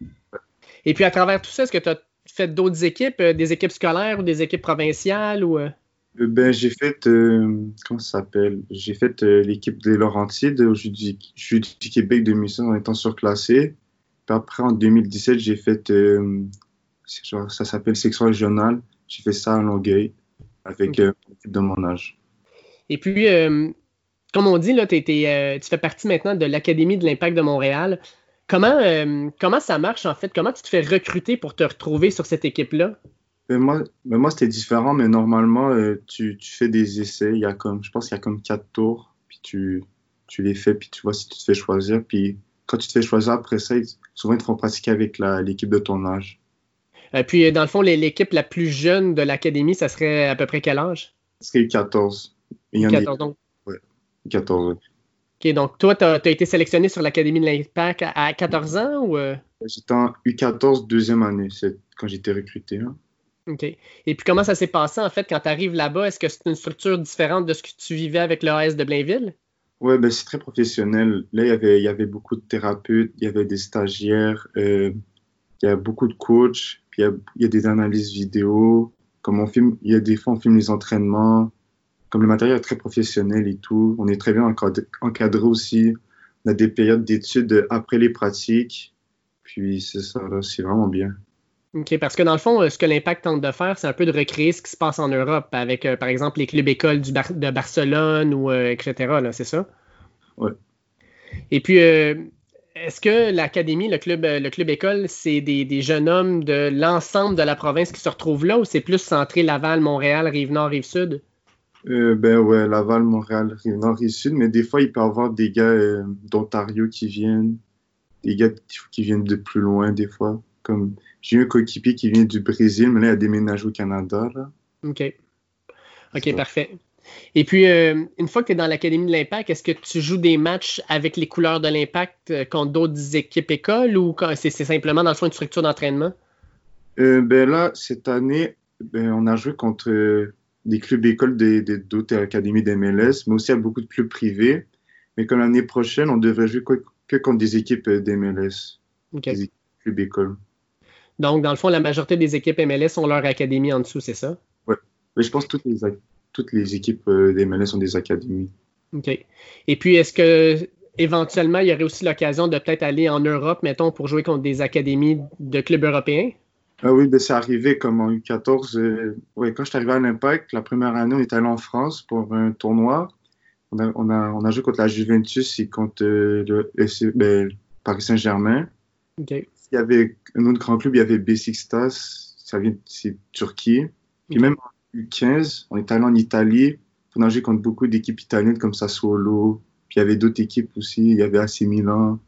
Et puis, à travers tout ça, est-ce que tu as fait d'autres équipes, euh, des équipes scolaires ou des équipes provinciales ou euh? Euh, Ben, j'ai fait, comment ça s'appelle? J'ai fait l'équipe des Laurentides au Jeu du, du Québec 2016 en étant surclassé. Puis après, en 2017, j'ai fait, ça s'appelle section régionale. J'ai fait ça à Longueuil avec l'équipe de mon âge. Et puis, comme on dit, là, tu fais partie maintenant de l'Académie de l'Impact de Montréal. Comment, euh, comment ça marche en fait? Comment tu te fais recruter pour te retrouver sur cette équipe-là? Ben, moi, moi c'était différent, mais normalement, euh, tu, tu, fais des essais. Il y a comme, je pense qu'il y a comme quatre tours, puis tu, tu les fais, puis tu vois si tu te fais choisir. Puis quand tu te fais choisir après ça, souvent ils te font pratiquer avec l'équipe de ton âge. Et euh, puis, dans le fond, l'équipe la plus jeune de l'académie, ça serait à peu près quel âge? Ça serait 14. Il y en 14 donc? Ouais, 14, OK, donc toi, tu as, été sélectionné sur l'Académie de l'Impact à, 14 ans ou. Euh? J'étais en U14 deuxième année, c'est quand j'étais recruté. Hein. OK. Et puis comment ça s'est passé en fait quand tu arrives là-bas? Est-ce que c'est une structure différente de ce que tu vivais avec l'AS de Blainville? Oui, ben, c'est très professionnel. Là, il y, avait, il y avait beaucoup de thérapeutes, il y avait des stagiaires, euh, il y a beaucoup de coachs, puis il y y a des analyses vidéo. Comme on filme, il y a des fois, on filme les entraînements, comme le matériel est très professionnel et tout, on est très bien encadré, aussi. On a des périodes d'études après les pratiques. Puis c'est ça, c'est vraiment bien. OK, parce que dans le fond, ce que l'Impact tente de faire, c'est un peu de recréer ce qui se passe en Europe avec, euh, par exemple, les clubs écoles du de Barcelone ou euh, etc. C'est ça? Oui. Et puis, euh, est-ce que l'Académie, le club, le club école, c'est des, des, jeunes hommes de l'ensemble de la province qui se retrouvent là ou c'est plus centré Laval, Montréal, Rive-Nord, Rive-Sud? Euh, ben ouais, Laval, Montréal, Rive-Nord, Rive-Sud, mais des fois, il peut y avoir des gars euh, d'Ontario qui viennent, des gars qui viennent de plus loin, des fois. Comme j'ai un coéquipier qui vient du Brésil, mais là, il a déménagé au Canada. Là. OK. OK, parfait. Et puis, euh, une fois que tu es dans l'Académie de l'Impact, est-ce que tu joues des matchs avec les couleurs de l'Impact contre d'autres équipes écoles ou c'est simplement dans le fond une structure d'entraînement? ben là, cette année, ben, on a joué contre des clubs écoles d'autres académies d'MLS, mais aussi à beaucoup de clubs privés. Mais comme l'année prochaine, on devrait jouer que contre des équipes d'MLS. Des clubs écoles. Donc, dans le fond, la majorité des équipes MLS ont leur académie en dessous, c'est ça? Oui. Mais je pense que toutes les, toutes les équipes euh, d'MLS ont des académies. OK. Et puis, est-ce que éventuellement, il y aurait aussi l'occasion de peut-être aller en Europe, mettons, pour jouer contre des académies de clubs européens? Ah oui, ben c'est arrivé comme en U14. Euh, ouais, quand je suis arrivé à l'Impact, la première année, on est allé en France pour un tournoi. On a, on a, on a joué contre la Juventus et contre euh, le ben, Paris Saint-Germain. Okay. Il y avait un autre grand club, il y avait Besiktas, ça vient de Turquie. Puis même en U15, on est allé en Italie. On a joué contre beaucoup d'équipes italiennes comme Sassuolo. Puis il y avait d'autres équipes aussi. Il y avait AC Milan,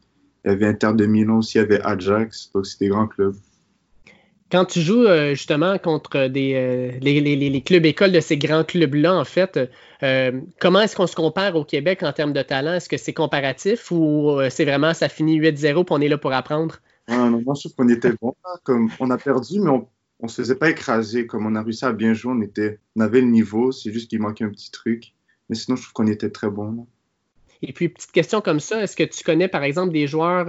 il y avait Inter de Milan aussi, il y avait Ajax. Donc c'était des grands clubs. Quand tu joues euh, justement contre des, euh, les, clubs écoles de ces grands clubs-là, en fait, euh, comment est-ce qu'on se compare au Québec en termes de talent? Est-ce que c'est comparatif ou c'est vraiment ça finit 8-0 et on est là pour apprendre? Ah, non, moi, je trouve qu'on était bon. Comme on a perdu, mais on ne se faisait pas écraser. Comme on a réussi à bien jouer, on, était, on avait le niveau. C'est juste qu'il manquait un petit truc. Mais sinon, je trouve qu'on était très bon. Et puis, petite question comme ça, est-ce que tu connais, par exemple, des joueurs,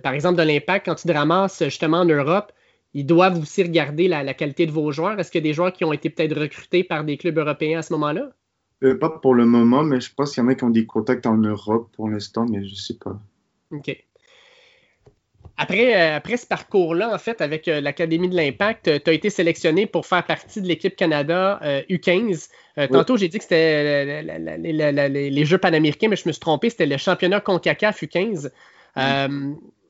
par exemple, de l'Impact, quand tu te ramasses justement en Europe, ils doivent aussi regarder la, qualité de vos joueurs. Est-ce qu'il y a des joueurs qui ont été peut-être recrutés par des clubs européens à ce moment-là? Euh, pas pour le moment, mais je pense qu'il y en a qui ont des contacts en Europe pour l'instant, mais je ne sais pas. OK. après, euh, après ce parcours-là, en fait, avec euh, l'Académie de l'Impact, tu as été sélectionné pour faire partie de l'équipe Canada U15. Tantôt, j'ai dit que c'était les Jeux panaméricains, mais je me suis trompé, c'était le championnat CONCACAF U15.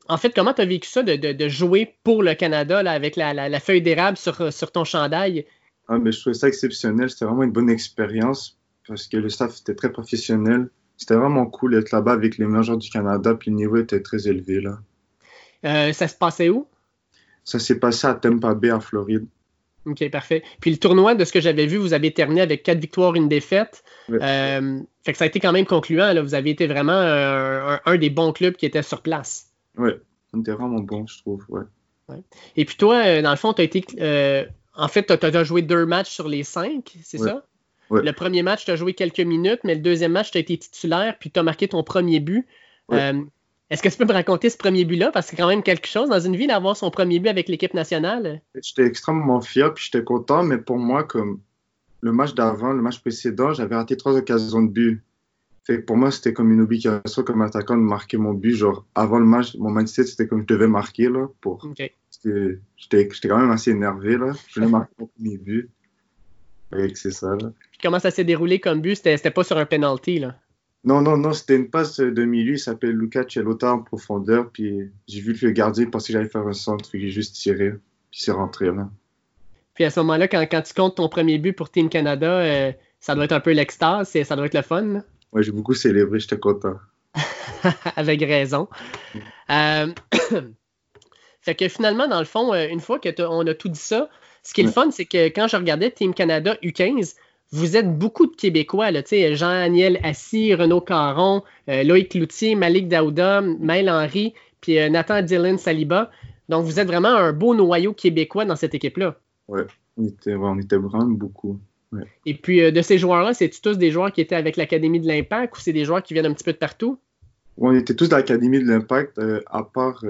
En fait, comment tu as vécu ça de, jouer pour le Canada là, avec la, feuille d'érable sur, sur ton chandail? Ah, mais je trouvais ça exceptionnel. C'était vraiment une bonne expérience parce que le staff était très professionnel. C'était vraiment cool d'être là-bas avec les meilleurs joueurs du Canada, puis le niveau était très élevé. là. Euh, ça se passait où? Ça s'est passé à Tampa Bay, en Floride. OK, parfait. Puis le tournoi, de ce que j'avais vu, vous avez terminé avec quatre victoires, une défaite. Euh, fait que ça a été quand même concluant. Là. Vous avez été vraiment un, des bons clubs qui était sur place. Oui, on était vraiment bon, je trouve. Ouais. Et puis toi, euh, dans le fond, tu as été. en fait, tu as, joué deux matchs sur les cinq, c'est ça? Le premier match, tu as joué quelques minutes, mais le deuxième match, tu as été titulaire, puis tu as marqué ton premier but. Euh, est-ce que tu peux me raconter ce premier but-là? Parce que c'est quand même quelque chose dans une vie d'avoir son premier but avec l'équipe nationale. J'étais extrêmement fier, puis j'étais content, mais pour moi, comme le match d'avant, le match précédent, j'avais raté trois occasions de but. Fait pour moi, c'était comme une obligation comme attaquant de marquer mon but. Genre, avant le match, mon mindset, c'était comme je devais marquer, là, pour... J'étais quand même assez énervé, là. Je voulais marquer mon premier but. c'est ça, là comment ça s'est déroulé comme but? C'était pas sur un penalty, là? Non, non, non, c'était une passe de milieu. Il s'appelle Luca Celota en profondeur. Puis j'ai vu le gardien penser que j'allais faire un centre. Puis j'ai juste tiré. Puis c'est rentré, là. Puis à ce moment-là, quand, quand, tu comptes ton premier but pour Team Canada, euh, ça doit être un peu l'extase. Ça doit être le fun, Oui, j'ai beaucoup célébré. J'étais content. [laughs] Avec raison. Euh, [coughs] fait que finalement, dans le fond, euh, une fois qu'on a tout dit ça, ce qui est le fun, c'est que quand je regardais Team Canada U15, vous êtes beaucoup de Québécois, Jean-Aniel Assis, Renaud Caron, euh, Loïc Cloutier, Malik Daouda, Maël Henry, puis euh, Nathan Dylan Saliba. Donc, vous êtes vraiment un beau noyau québécois dans cette équipe-là. Oui, on était, vraiment beaucoup. Et puis, euh, de ces joueurs-là, c'est-tu tous des joueurs qui étaient avec l'Académie de l'Impact ou c'est des joueurs qui viennent un petit peu de partout? on était tous de l'Académie de l'Impact, à part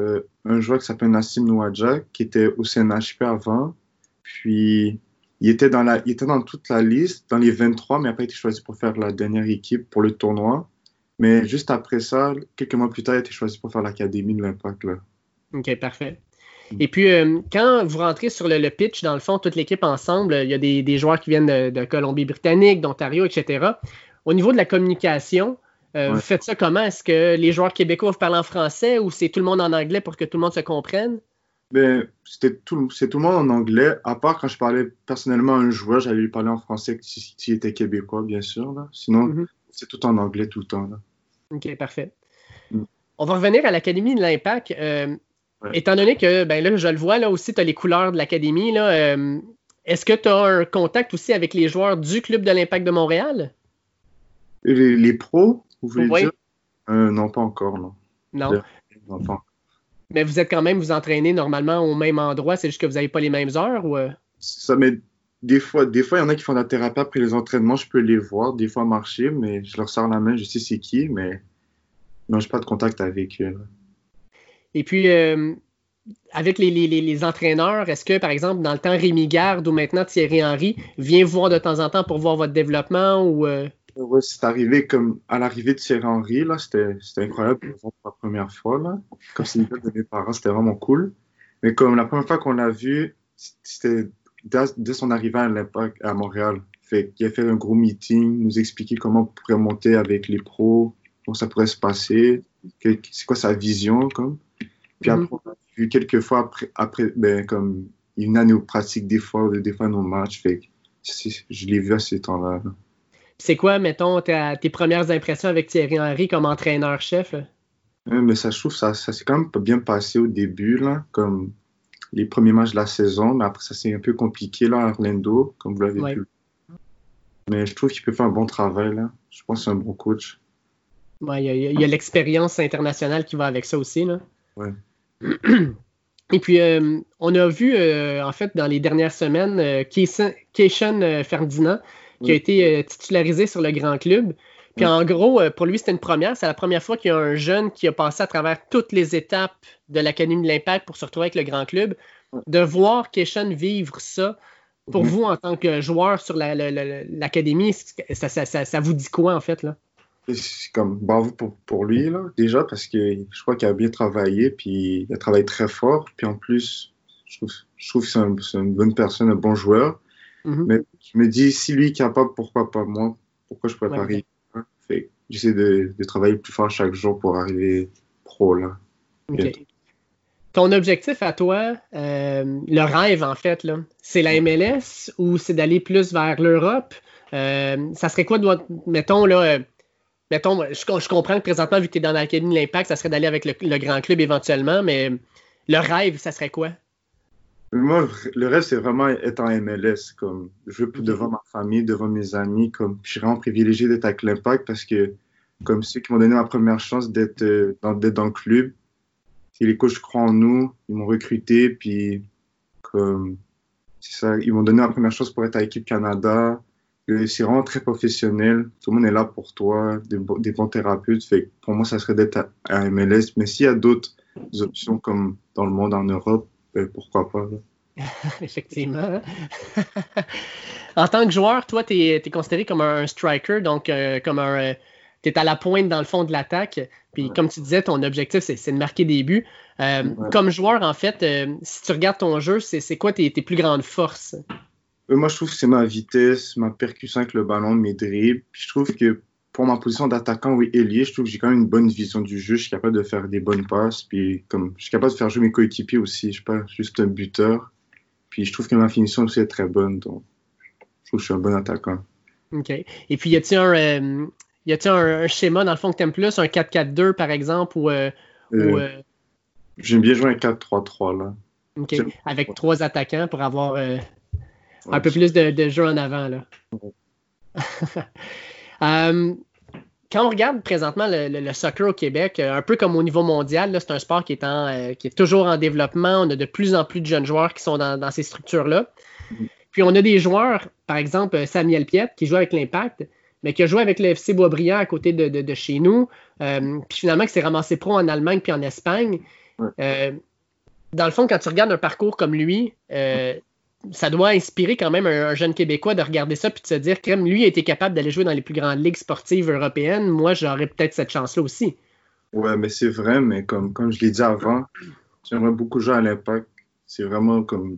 un joueur qui s'appelle Nassim Nouadja, qui était au CNHP avant. Puis, il était, dans la, il était dans toute la liste, dans les 23, mais n'a pas été choisi pour faire la dernière équipe pour le tournoi. Mais juste après ça, quelques mois plus tard, il a été choisi pour faire l'Académie de l'Impact. OK, parfait. Mm. Et puis, euh, quand vous rentrez sur le, pitch, dans le fond, toute l'équipe ensemble, il y a des, joueurs qui viennent de, Colombie-Britannique, d'Ontario, etc. Au niveau de la communication, euh, vous faites ça comment? Est-ce que les joueurs québécois vous parlent en français ou c'est tout le monde en anglais pour que tout le monde se comprenne? Ben, c'était tout, c'est tout le monde en anglais, à part quand je parlais personnellement à un joueur, j'allais lui parler en français s'il était québécois, bien sûr. Là. Sinon, mm-hmm. c'est tout en anglais tout le temps. Là. OK, parfait. Mm. On va revenir à l'Académie de l'Impact. Euh, étant donné que, ben là, je le vois, là aussi, tu as les couleurs de l'Académie. Là, euh, est-ce que tu as un contact aussi avec les joueurs du Club de l'Impact de Montréal? Les, pros, vous voulez dire? Euh, non, pas encore, non. Non. non pas encore. Mais vous êtes quand même, vous entraînez normalement au même endroit, c'est juste que vous n'avez pas les mêmes heures ou. Euh? Ça, mais des fois, des fois, il y en a qui font de la thérapie après les entraînements, je peux les voir, des fois marcher, mais je leur sors la main, je sais c'est qui, mais non, je n'ai pas de contact avec eux. Et puis, euh, avec les, les, entraîneurs, est-ce que, par exemple, dans le temps, Rémi Garde ou maintenant Thierry Henry vient vous voir de temps en temps pour voir votre développement ou. Euh? C'est arrivé comme à l'arrivée de Thierry Henry, là, c'était, incroyable pour la première fois, là. Comme c'est de mes parents, c'était vraiment cool. Mais comme la première fois qu'on l'a vu, c'était dès, son arrivée à l'impact à Montréal. Fait qu'il a fait un gros meeting, nous expliquer comment on pourrait monter avec les pros, comment ça pourrait se passer, c'est quoi sa vision, comme. Puis mm-hmm. après, on a vu quelques fois après, après ben, comme une année où pratique des fois, des fois nos matchs. Fait je l'ai vu à ces temps-là. là c'est quoi, mettons, tes premières impressions avec Thierry Henry comme entraîneur-chef? mais ça, je trouve ça, ça s'est quand même bien passé au début, là, comme les premiers matchs de la saison, mais après ça c'est un peu compliqué là, à Orlando, comme vous l'avez vu. Mais je trouve qu'il peut faire un bon travail là. Je pense que c'est un bon coach. Il y a, l'expérience internationale qui va avec ça aussi. Là. Ouais. [clears throat] Et puis, euh, on a vu, euh, en fait, dans les dernières semaines, euh, Keishan Ferdinand, qui a été euh, titularisé sur le grand club. Puis en gros, euh, pour lui, c'était une première. C'est la première fois qu'il y a un jeune qui a passé à travers toutes les étapes de l'Académie de l'Impact pour se retrouver avec le grand club. De voir Keshan vivre ça, pour vous, en tant que joueur sur l'Académie, ça, ça, vous dit quoi, en fait? là? Comme bravo pour, pour lui, là, déjà, parce que je crois qu'il a bien travaillé, puis il a travaillé très fort. Puis en plus, je trouve, je trouve que c'est un- c'est une bonne personne, un bon joueur. Mhm. Mais je me dis, si lui est capable, pourquoi pas moi? Pourquoi je pourrais pas arriver? hein? Fait j'essaie de, de travailler plus fort chaque jour pour arriver pro, là. Ton objectif à toi, euh, le rêve en fait, là, c'est la MLS ou c'est d'aller plus vers l'Europe? Euh, ça serait quoi, doit- mettons, là, mettons, je, je comprends que présentement, vu que tu es dans l'Académie de l'Impact, ça serait d'aller avec le, le grand club éventuellement, mais le rêve, ça serait quoi? Moi, le rêve, c'est vraiment être en MLS. Comme, je veux devant ma famille, devant mes amis. Comme, je suis vraiment privilégié d'être avec l'Impact parce que, comme ceux qui m'ont donné ma première chance d'être euh, dans, d'être dans le club, c'est les coachs croient en nous, ils m'ont recruté, puis comme, c'est ça, ils m'ont donné ma première chance pour être à l'équipe Canada. Euh, C'est vraiment très professionnel. Tout le monde est là pour toi, des, bo- des bons thérapeutes. Fait pour moi, ça serait d'être à, à MLS. Mais s'il y a d'autres options comme dans le monde, en Europe, ben, pourquoi pas. [laughs] Effectivement. [laughs] en tant que joueur, toi, tu es, considéré comme un striker, donc euh, comme un. tu es à la pointe dans le fond de l'attaque. Puis, Ouais. comme tu disais, ton objectif, c'est de marquer des buts. Euh, Ouais. Comme joueur, en fait, euh, si tu regardes ton jeu, c'est c'est quoi tes, tes plus grandes forces? Euh, Moi, je trouve que c'est ma vitesse, ma percussion avec le ballon, mes dribbles. Puis je trouve que pour ma position d'attaquant, oui, ailier, je trouve que j'ai quand même une bonne vision du jeu. Je suis capable de faire des bonnes passes. Puis comme, je suis capable de faire jouer mes coéquipiers aussi. Je suis pas juste un buteur. Puis je trouve que ma finition aussi est très bonne. Donc, je trouve que je suis un bon attaquant. OK. Et puis, y a-t-il un, euh, y a-t-il un, un schéma, dans le fond, que tu aimes plus, un 4-4-2, par exemple, ou, euh, Euh, J'aime bien jouer un 4-3-3 là. OK, avec trois attaquants pour avoir un peu plus de, de jeu en avant. Là. [laughs] Euh, quand on regarde présentement le, le- le soccer au Québec, euh, un peu comme au niveau mondial, c'est un sport qui est, en, euh, qui est toujours en développement. On a de plus en plus de jeunes joueurs qui sont dans, dans ces structures-là. Mhm. Puis on a des joueurs, par exemple Samuel Piette, qui joue avec l'Impact, mais qui a joué avec le FC Boisbriand à côté de, de- de chez nous. Euh, puis finalement, qui s'est ramassé pro en Allemagne puis en Espagne. Euh, dans le fond, quand tu regardes un parcours comme lui, euh, ça doit inspirer quand même un, un jeune Québécois de regarder ça puis de se dire que lui a été capable d'aller jouer dans les plus grandes ligues sportives européennes. Moi, j'aurais peut-être cette chance-là aussi. Ouais, mais c'est vrai, mais comme, comme je l'ai dit avant, j'aimerais beaucoup jouer à l'impact. C'est vraiment comme.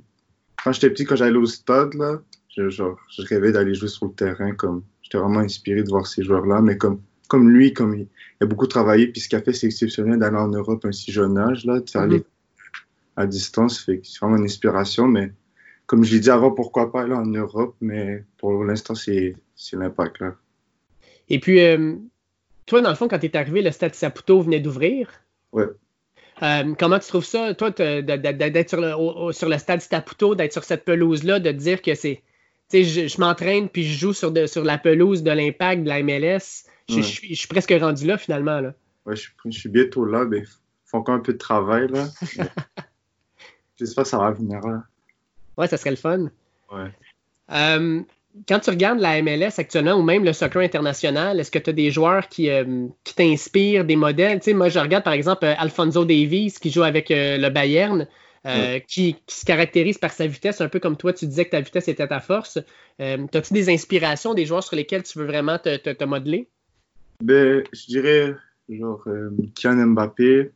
Quand j'étais petit, quand j'allais au stade, là, je, genre, je rêvais d'aller jouer sur le terrain. Comme, j'étais vraiment inspiré de voir ces joueurs-là. Mais comme, comme lui, comme il, il a beaucoup travaillé, puis ce qu'il a fait, c'est exceptionnel d'aller en Europe à un si jeune âge, là, de faire Mhm. les à distance. Fait c'est vraiment une inspiration. Mais comme je l'ai dit avant, pourquoi pas aller en Europe, mais pour l'instant, c'est l'impact, là. Et puis, euh, toi, dans le fond, quand tu es arrivé, le Stade Saputo venait d'ouvrir. Ouais. Euh, comment tu trouves ça, toi, d'être sur le, au- sur le Stade Saputo, d'être sur cette pelouse-là, de te dire que c'est. Tu sais, je, je m'entraîne puis je joue sur, de- sur la pelouse de l'Impact, de la MLS. Je, Ouais. je suis, je suis presque rendu là, finalement. Là. Ouais, je, suis- je suis bientôt là, mais il faut encore un peu de travail, là. [laughs] J'espère que ça va venir, là. Ouais, ça serait le fun. Ouais. Euh, quand tu regardes la MLS actuellement ou même le soccer international, est-ce que tu as des joueurs qui, euh, qui t'inspirent, des modèles? Tu sais, moi, je regarde par exemple euh, Alfonso Davies qui joue avec euh, le Bayern, euh, qui, qui se caractérise par sa vitesse, un peu comme toi, tu disais que ta vitesse était ta force. As-tu des inspirations, des joueurs sur lesquels tu veux vraiment te, te- te modeler? Ben, je dirais, genre, Kylian Mbappé,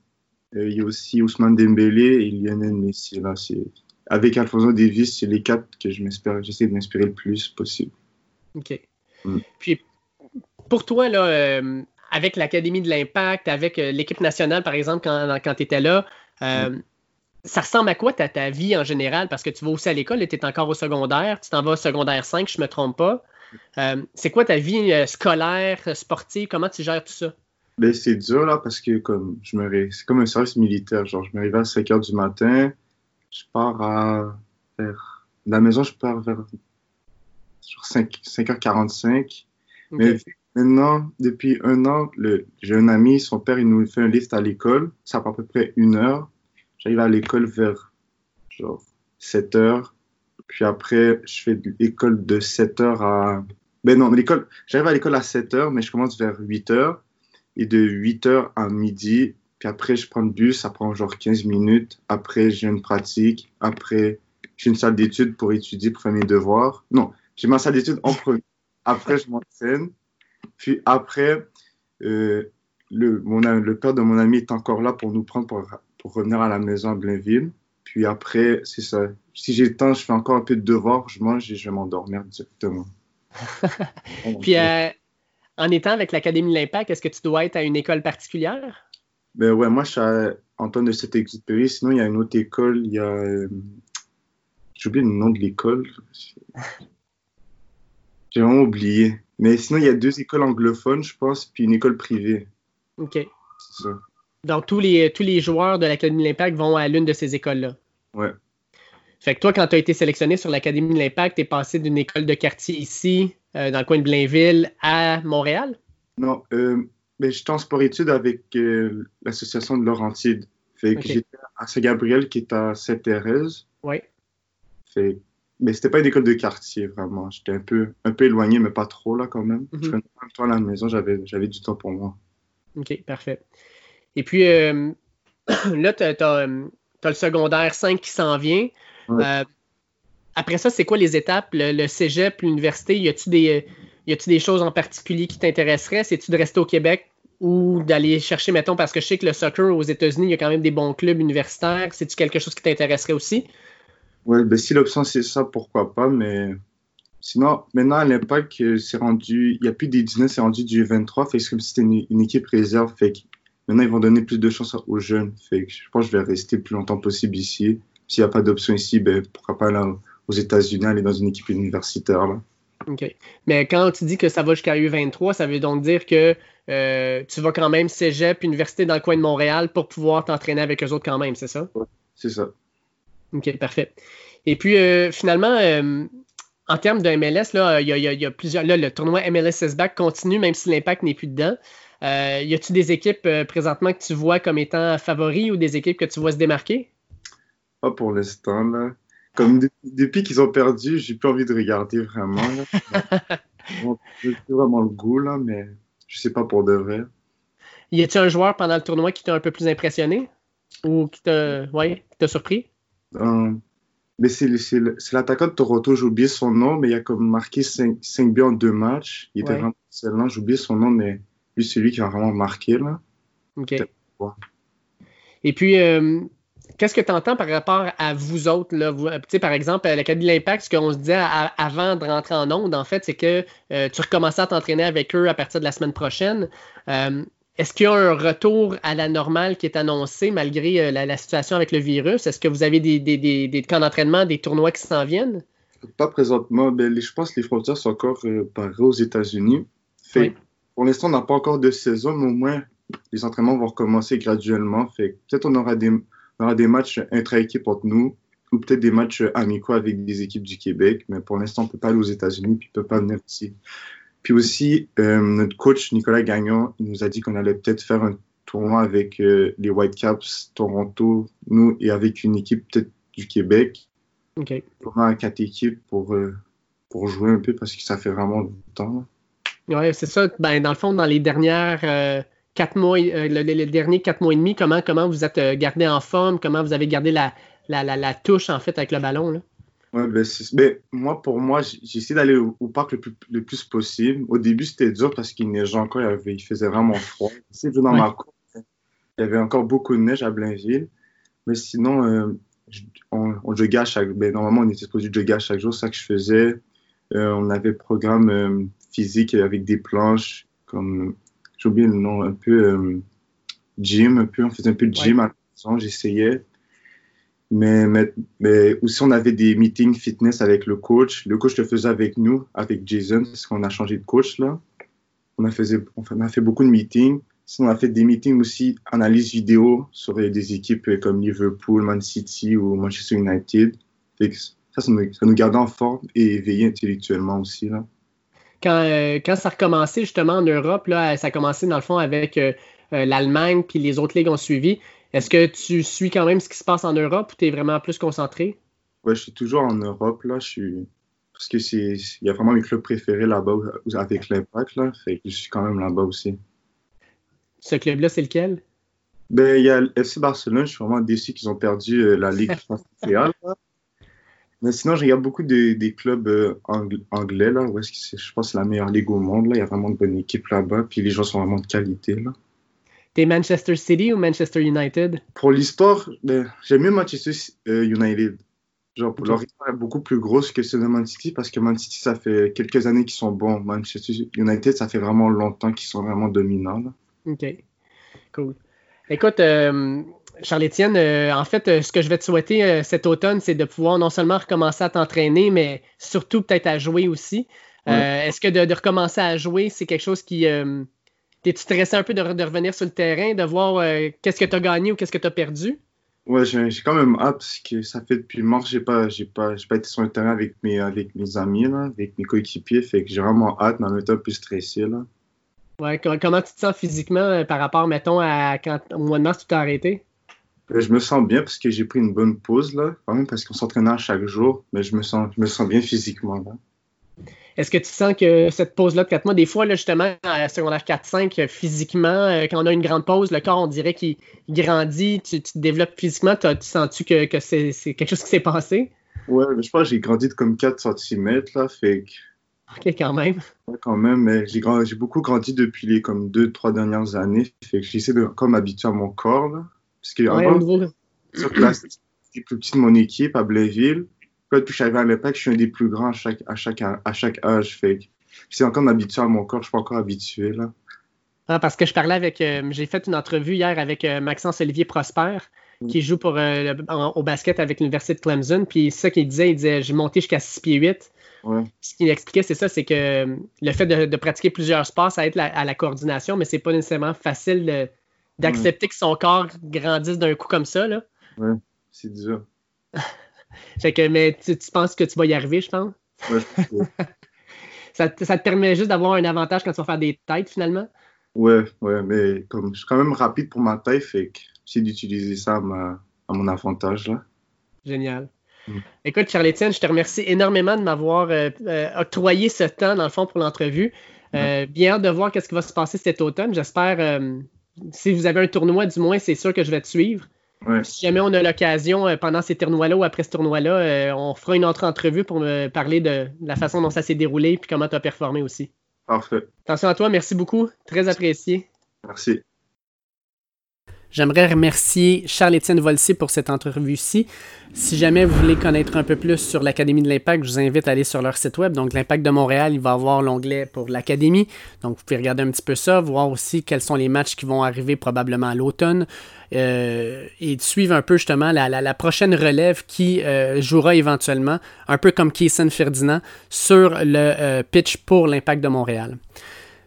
il y a aussi Ousmane Dembélé et Lionel Messi, là. C'est... Avec Alfonso Davies, c'est les quatre que je m'espère, j'essaie de m'inspirer le plus possible. OK. Mm. Puis, pour toi, là, euh, avec l'Académie de l'Impact, avec euh, l'équipe nationale, par exemple, quand, quand tu étais là, euh, ça ressemble à quoi ta, ta vie en général? Parce que tu vas aussi à l'école, tu es encore au secondaire, tu t'en vas au secondaire 5, je ne me trompe pas. C'est quoi ta vie scolaire, sportive? Comment tu gères tout ça? Ben, c'est dur, là, parce que comme je me ré... c'est comme un service militaire. Genre, je me réveille à 5 heures du matin, je pars à vers de la maison, je pars vers genre 5, 5h45. Ok. Mais maintenant, depuis un an, le... j'ai un ami, son père, il nous fait un lift à l'école. Ça prend à peu près une heure. J'arrive à l'école vers genre 7 heures. Puis après, je fais de l'école de 7 heures à. Ben non, l'école, j'arrive à l'école à 7 heures, mais je commence vers 8 heures. Et de 8 heures à midi. Puis après, je prends le bus, ça prend genre 15 minutes. Après, j'ai une pratique. Après, j'ai une salle d'études pour étudier, pour faire mes devoirs. Non, j'ai ma salle d'études en premier. Après, je m'entraîne. Puis après, euh, le, mon, le père de mon ami est encore là pour nous prendre pour, pour revenir à la maison à Blainville. Puis après, c'est ça. Si j'ai le temps, je fais encore un peu de devoir, je mange et je vais m'endormir directement. [laughs] Puis, euh, en étant avec l'Académie de l'Impact, est-ce que tu dois être à une école particulière? Ben ouais, moi, je suis à Antoine de cette exupéry Sinon, il y a une autre école. Il y a. Euh, j'ai oublié le nom de l'école. J'ai vraiment oublié. Mais sinon, il y a deux écoles anglophones, je pense, puis une école privée. OK. C'est ça. Donc, tous les, tous les joueurs de l'Académie de l'Impact vont à l'une de ces écoles-là. Ouais. Fait que toi, quand tu as été sélectionné sur l'Académie de l'Impact, tu es passé d'une école de quartier ici, euh, dans le coin de Blainville, à Montréal? Non, euh, ben, j'étais en sport-études avec euh, l'association de Laurentide. Fait que j'étais à Saint-Gabriel, qui est à Sainte-Thérèse. Oui. Fait mais c'était pas une école de quartier, vraiment. J'étais un peu, un peu éloigné, mais pas trop, là, quand même. Je connais pas toi à la maison, j'avais du temps pour moi. OK, parfait. Et puis, [coughs] là, tu as, le secondaire 5 qui s'en vient. Euh, après ça, c'est quoi les étapes? Le, cégep, l'université, y a-tu des, y des choses en particulier qui t'intéresseraient? C'est-tu de rester au Québec ou d'aller chercher, mettons, parce que je sais que le soccer aux États-Unis, il y a quand même des bons clubs universitaires. C'est-tu quelque chose qui t'intéresserait aussi? Oui, ben si l'option c'est ça, pourquoi pas, mais sinon, maintenant, à l'impact, c'est rendu, il n'y a plus des 19, c'est rendu du 23, fait c'est comme si c'était une, équipe réserve, fait que maintenant, ils vont donner plus de chance aux jeunes, fait que je pense que je vais rester plus longtemps possible ici. S'il n'y a pas d'option ici, ben, pourquoi pas aller aux États-Unis, aller dans une équipe universitaire. Là. OK. Mais quand tu dis que ça va jusqu'à U23, ça veut donc dire que euh, tu vas quand même cégep, université dans le coin de Montréal pour pouvoir t'entraîner avec eux autres quand même, c'est ça? c'est ça. OK, parfait. Et puis, euh, finalement, euh, en termes de MLS, là, il y, a, plusieurs. Là, le tournoi MLS back continue, même si l'impact n'est plus dedans. y a-tu des équipes présentement que tu vois comme étant favoris ou des équipes que tu vois se démarquer? Pas pour l'instant, là. Comme depuis qu'ils ont perdu, j'ai plus envie de regarder vraiment. [laughs] j'ai vraiment le goût, là, mais je sais pas pour de vrai. Y a-t-il un joueur pendant le tournoi qui t'a un peu plus impressionné? Ou qui t'a ouais, surpris? Euh, mais c'est l'attaquant de Toronto, j'ai oublié son nom, mais il a comme marqué 5, buts en deux matchs. Il était vraiment excellent, j'ai oublié son nom, mais lui, c'est lui qui a vraiment marqué. Là. OK. Et puis, euh, Qu'est-ce que tu entends par rapport à vous autres? Là? Vous, par exemple, à l'Académie de l'Impact, ce qu'on se disait avant de rentrer en onde, en fait, c'est que euh, tu recommençais à t'entraîner avec eux à partir de la semaine prochaine. Euh, est-ce qu'il y a un retour à la normale qui est annoncé malgré euh, la, situation avec le virus? Est-ce que vous avez des, camps d'entraînement, des tournois qui s'en viennent? Pas présentement. Je pense que les frontières sont encore parées aux États-Unis. Pour l'instant, on n'a pas encore de saison, mais au moins, les entraînements vont recommencer graduellement. Fait peut-être on aura des aura des matchs intra-équipe entre nous ou peut-être des matchs amicaux avec des équipes du Québec, mais pour l'instant, on ne peut pas aller aux États-Unis, puis on ne peut pas venir ici. Puis aussi, euh, notre coach Nicolas Gagnon, il nous a dit qu'on allait peut-être faire un tournoi avec euh, les Whitecaps Toronto, nous, et avec une équipe peut-être du Québec. OK. Pour un quatre équipes pour, euh, pour jouer un peu parce que ça fait vraiment longtemps. Oui, c'est ça. Ben, dans le fond, dans les dernières quatre mois, euh, les, derniers quatre mois et demi, comment, comment vous êtes euh, gardé en forme, comment vous avez gardé la, la, touche en fait avec le ballon? Là? Ouais, ben, ben moi, pour moi, j'ai essayé d'aller au, parc le plus, le plus, possible. Au début, c'était dur parce qu'il neigeait encore, il, avait, il faisait vraiment froid. dans ma cour, il y avait encore beaucoup de neige à Blainville. Mais sinon, euh, on, on à chaque ben, Normalement, on était supposé jogger à chaque jour, c'est ça que je faisais. on avait programme physique avec des planches, comme j'ai oublié le nom, un peu euh, gym, un peu, on faisait un peu de gym à la maison, j'essayais. Mais, mais, aussi, on avait des meetings fitness avec le coach. Le coach le faisait avec nous, avec Jason, parce qu'on a changé de coach là. On a, fait, on a fait beaucoup de meetings. Sinon, on a fait des meetings aussi, analyse vidéo sur des équipes comme Liverpool, Man City ou Manchester United. Ça, ça nous, ça nous gardait en forme et éveillé intellectuellement aussi. Là. Euh, quand, ça a recommencé justement en Europe, là, ça a commencé dans le fond avec euh, euh, l'Allemagne, puis les autres ligues ont suivi. Est-ce que tu suis quand même ce qui se passe en Europe ou tu es vraiment plus concentré? Oui, je suis toujours en Europe. Là. Je suis... Parce que c'est il y a vraiment mes clubs préférés là-bas avec l'Impact. Là. Fait que je suis quand même là-bas aussi. Ce club-là, c'est lequel? Ben, il y a le FC Barcelone. Je suis vraiment déçu qu'ils ont perdu la Ligue [laughs] française. Mais sinon, je regarde beaucoup des, des clubs euh, angl- anglais, là, où est-ce que c'est- je pense que c'est la meilleure ligue au monde, là. Il y a vraiment de bonnes équipes là-bas, puis les gens sont vraiment de qualité, là. T'es Manchester City ou Manchester United? Pour l'histoire, ben, j'aime mieux Manchester euh, United. Genre, pour leur histoire est beaucoup plus grosse que celle de Man City, parce que Man City, ça fait quelques années qu'ils sont bons. Manchester United, ça fait vraiment longtemps qu'ils sont vraiment dominants, là. OK. Cool. Écoute, euh, Charles-Étienne, euh, en fait, euh, ce que je vais te souhaiter euh, cet automne, c'est de pouvoir non seulement recommencer à t'entraîner, mais surtout peut-être à jouer aussi. Est-ce que de, de recommencer à jouer, c'est quelque chose qui. T'es-tu stressé un peu de, re- de revenir sur le terrain, de voir qu'est-ce que tu as gagné ou qu'est-ce que tu as perdu? Ouais, j'ai quand même hâte, parce que ça fait depuis mars, j'ai pas, j'ai pas, été sur le terrain avec mes, avec mes amis, là, avec mes coéquipiers, fait que j'ai vraiment hâte, mais en même temps, plus stressé, là. Ouais, co- comment tu te sens physiquement par rapport, mettons, à quand au mois de mars, tu t'es arrêté? Euh, Je me sens bien parce que j'ai pris une bonne pause, là, quand même, parce qu'on s'entraînait chaque jour, mais je me sens, je me sens bien physiquement, là. Est-ce que tu sens que cette pause-là de 4 mois, des fois, là, justement, à secondaire 4-5, euh, physiquement, euh, quand on a une grande pause, le corps, on dirait qu'il il grandit, tu, tu te développes physiquement, tu sens-tu que, que c'est quelque chose qui s'est passé? Ouais, mais je pense que j'ai grandi de comme 4 cm, là, fait que, OK, quand même. ouais, quand même, mais j'ai grand- beaucoup grandi depuis les, comme 2-3 dernières années, fait que j'essaie de, comme, m'habituer à mon corps, là. Parce que, Ouais. Sur place, plus petit de mon équipe à Blainville. Que je suis arrivé à l'Impact, je suis un des plus grands à chaque, à chaque, à chaque âge. Fait c'est encore m'habituer à mon corps, je suis pas encore habitué. Là. Ah, parce que je parlais avec. euh, J'ai fait une entrevue hier avec euh, Maxence Olivier Prosper, qui joue pour, euh, le- en- au basket avec l'Université de Clemson. Puis ça qu'il disait, il disait J'ai monté jusqu'à 6 pieds 8. Ouais. Ce qu'il expliquait, c'est ça, c'est que le fait de, de pratiquer plusieurs sports, ça aide la- à la coordination, mais c'est pas nécessairement facile d'accepter que son corps grandisse d'un coup comme ça. Là. C'est dur. [laughs] Fait que, mais tu, tu penses que tu vas y arriver, je pense? Ouais, que- [laughs] Ça, te- ça te permet juste d'avoir un avantage quand tu vas faire des têtes finalement? ouais, ouais, mais comme je suis quand même rapide pour ma taille, fait que j'essaie d'utiliser ça à, ma- à mon avantage. Là. Génial. Mm. Écoute, Charles-Étienne, je te remercie énormément de m'avoir euh, euh, octroyé ce temps, dans le fond, pour l'entrevue. Euh, bien hâte de voir qu'est-ce qui va se passer cet automne. J'espère, si vous avez un tournoi, du moins, c'est sûr que je vais te suivre. Ouais, Si jamais on a l'occasion, euh, pendant ces tournois-là ou après ce tournoi-là, euh, on fera une autre entrevue pour me parler de la façon dont ça s'est déroulé et comment tu as performé aussi. parfait. Attention à toi, merci beaucoup. Très apprécié. Merci. J'aimerais remercier Charles-Étienne Volsier pour cette entrevue-ci. Si jamais vous voulez connaître un peu plus sur l'Académie de l'Impact, je vous invite à aller sur leur site web. Donc, l'Impact de Montréal, il va avoir l'onglet pour l'Académie. Donc, vous pouvez regarder un petit peu ça, voir aussi quels sont les matchs qui vont arriver probablement à l'automne. euh, et suivre un peu justement la, prochaine relève qui euh, jouera éventuellement, un peu comme Kaysen Ferdinand, sur le euh, pitch pour l'Impact de Montréal.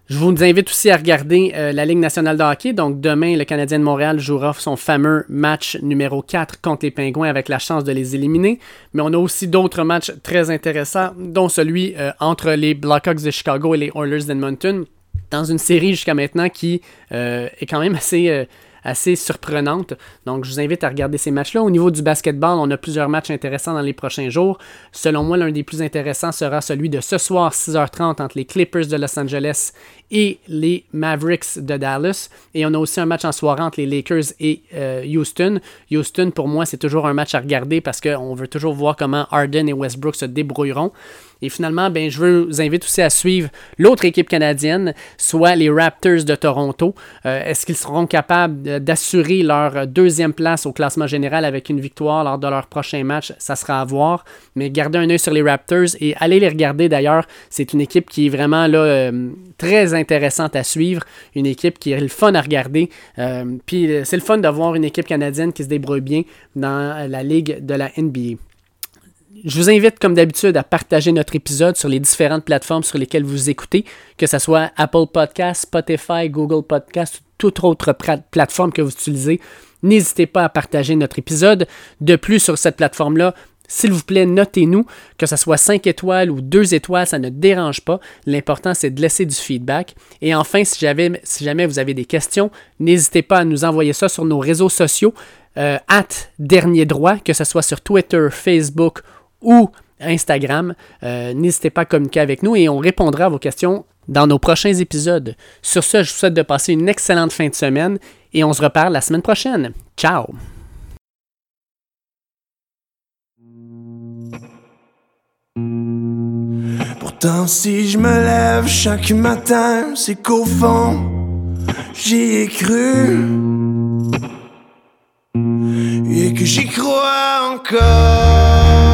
Je vous invite aussi à regarder euh, la Ligue nationale de hockey. Donc demain, le Canadien de Montréal jouera son fameux match numéro 4 contre les Pingouins avec la chance de les éliminer. Mais on a aussi d'autres matchs très intéressants, dont celui euh, entre les Blackhawks de Chicago et les Oilers d'Edmonton, dans une série jusqu'à maintenant qui euh, est quand même assez... assez surprenante. Donc, je vous invite à regarder ces matchs-là. Au niveau du basketball, on a plusieurs matchs intéressants dans les prochains jours. Selon moi, l'un des plus intéressants sera celui de ce soir, 6h30, entre les Clippers de Los Angeles et les Mavericks de Dallas. Et on a aussi un match en soirée entre les Lakers et euh, Houston. Houston, pour moi, c'est toujours un match à regarder parce qu'on veut toujours voir comment Harden et Westbrook se débrouilleront. Et finalement, ben, je vous invite aussi à suivre l'autre équipe canadienne, soit les Raptors de Toronto. Euh, Est-ce qu'ils seront capables de- d'assurer leur deuxième place au classement général avec une victoire lors de leur prochain match? Ça sera à voir. Mais gardez un œil sur les Raptors et allez les regarder d'ailleurs. C'est une équipe qui est vraiment là, euh, très intéressante à suivre. Une équipe qui est le fun à regarder. Euh, Puis euh, c'est le fun de voir une équipe canadienne qui se débrouille bien dans la ligue de la NBA. Je vous invite, comme d'habitude, à partager notre épisode sur les différentes plateformes sur lesquelles vous écoutez, que ce soit Apple Podcast, Spotify, Google Podcast ou toute autre plateforme que vous utilisez. N'hésitez pas à partager notre épisode. De plus, sur cette plateforme-là, s'il vous plaît, notez-nous, que ce soit 5 étoiles ou 2 étoiles, ça ne dérange pas. L'important, c'est de laisser du feedback. Et enfin, si, jamais vous avez des questions, n'hésitez pas à nous envoyer ça sur nos réseaux sociaux, euh, at dernier droit, que ce soit sur Twitter, Facebook ou Instagram. Euh, N'hésitez pas à communiquer avec nous et on répondra à vos questions dans nos prochains épisodes. Sur ce, je vous souhaite de passer une excellente fin de semaine et on se reparle la semaine prochaine. Ciao! Si je me lève chaque matin, c'est qu'au fond, j'y ai cru. Et que j'y crois encore.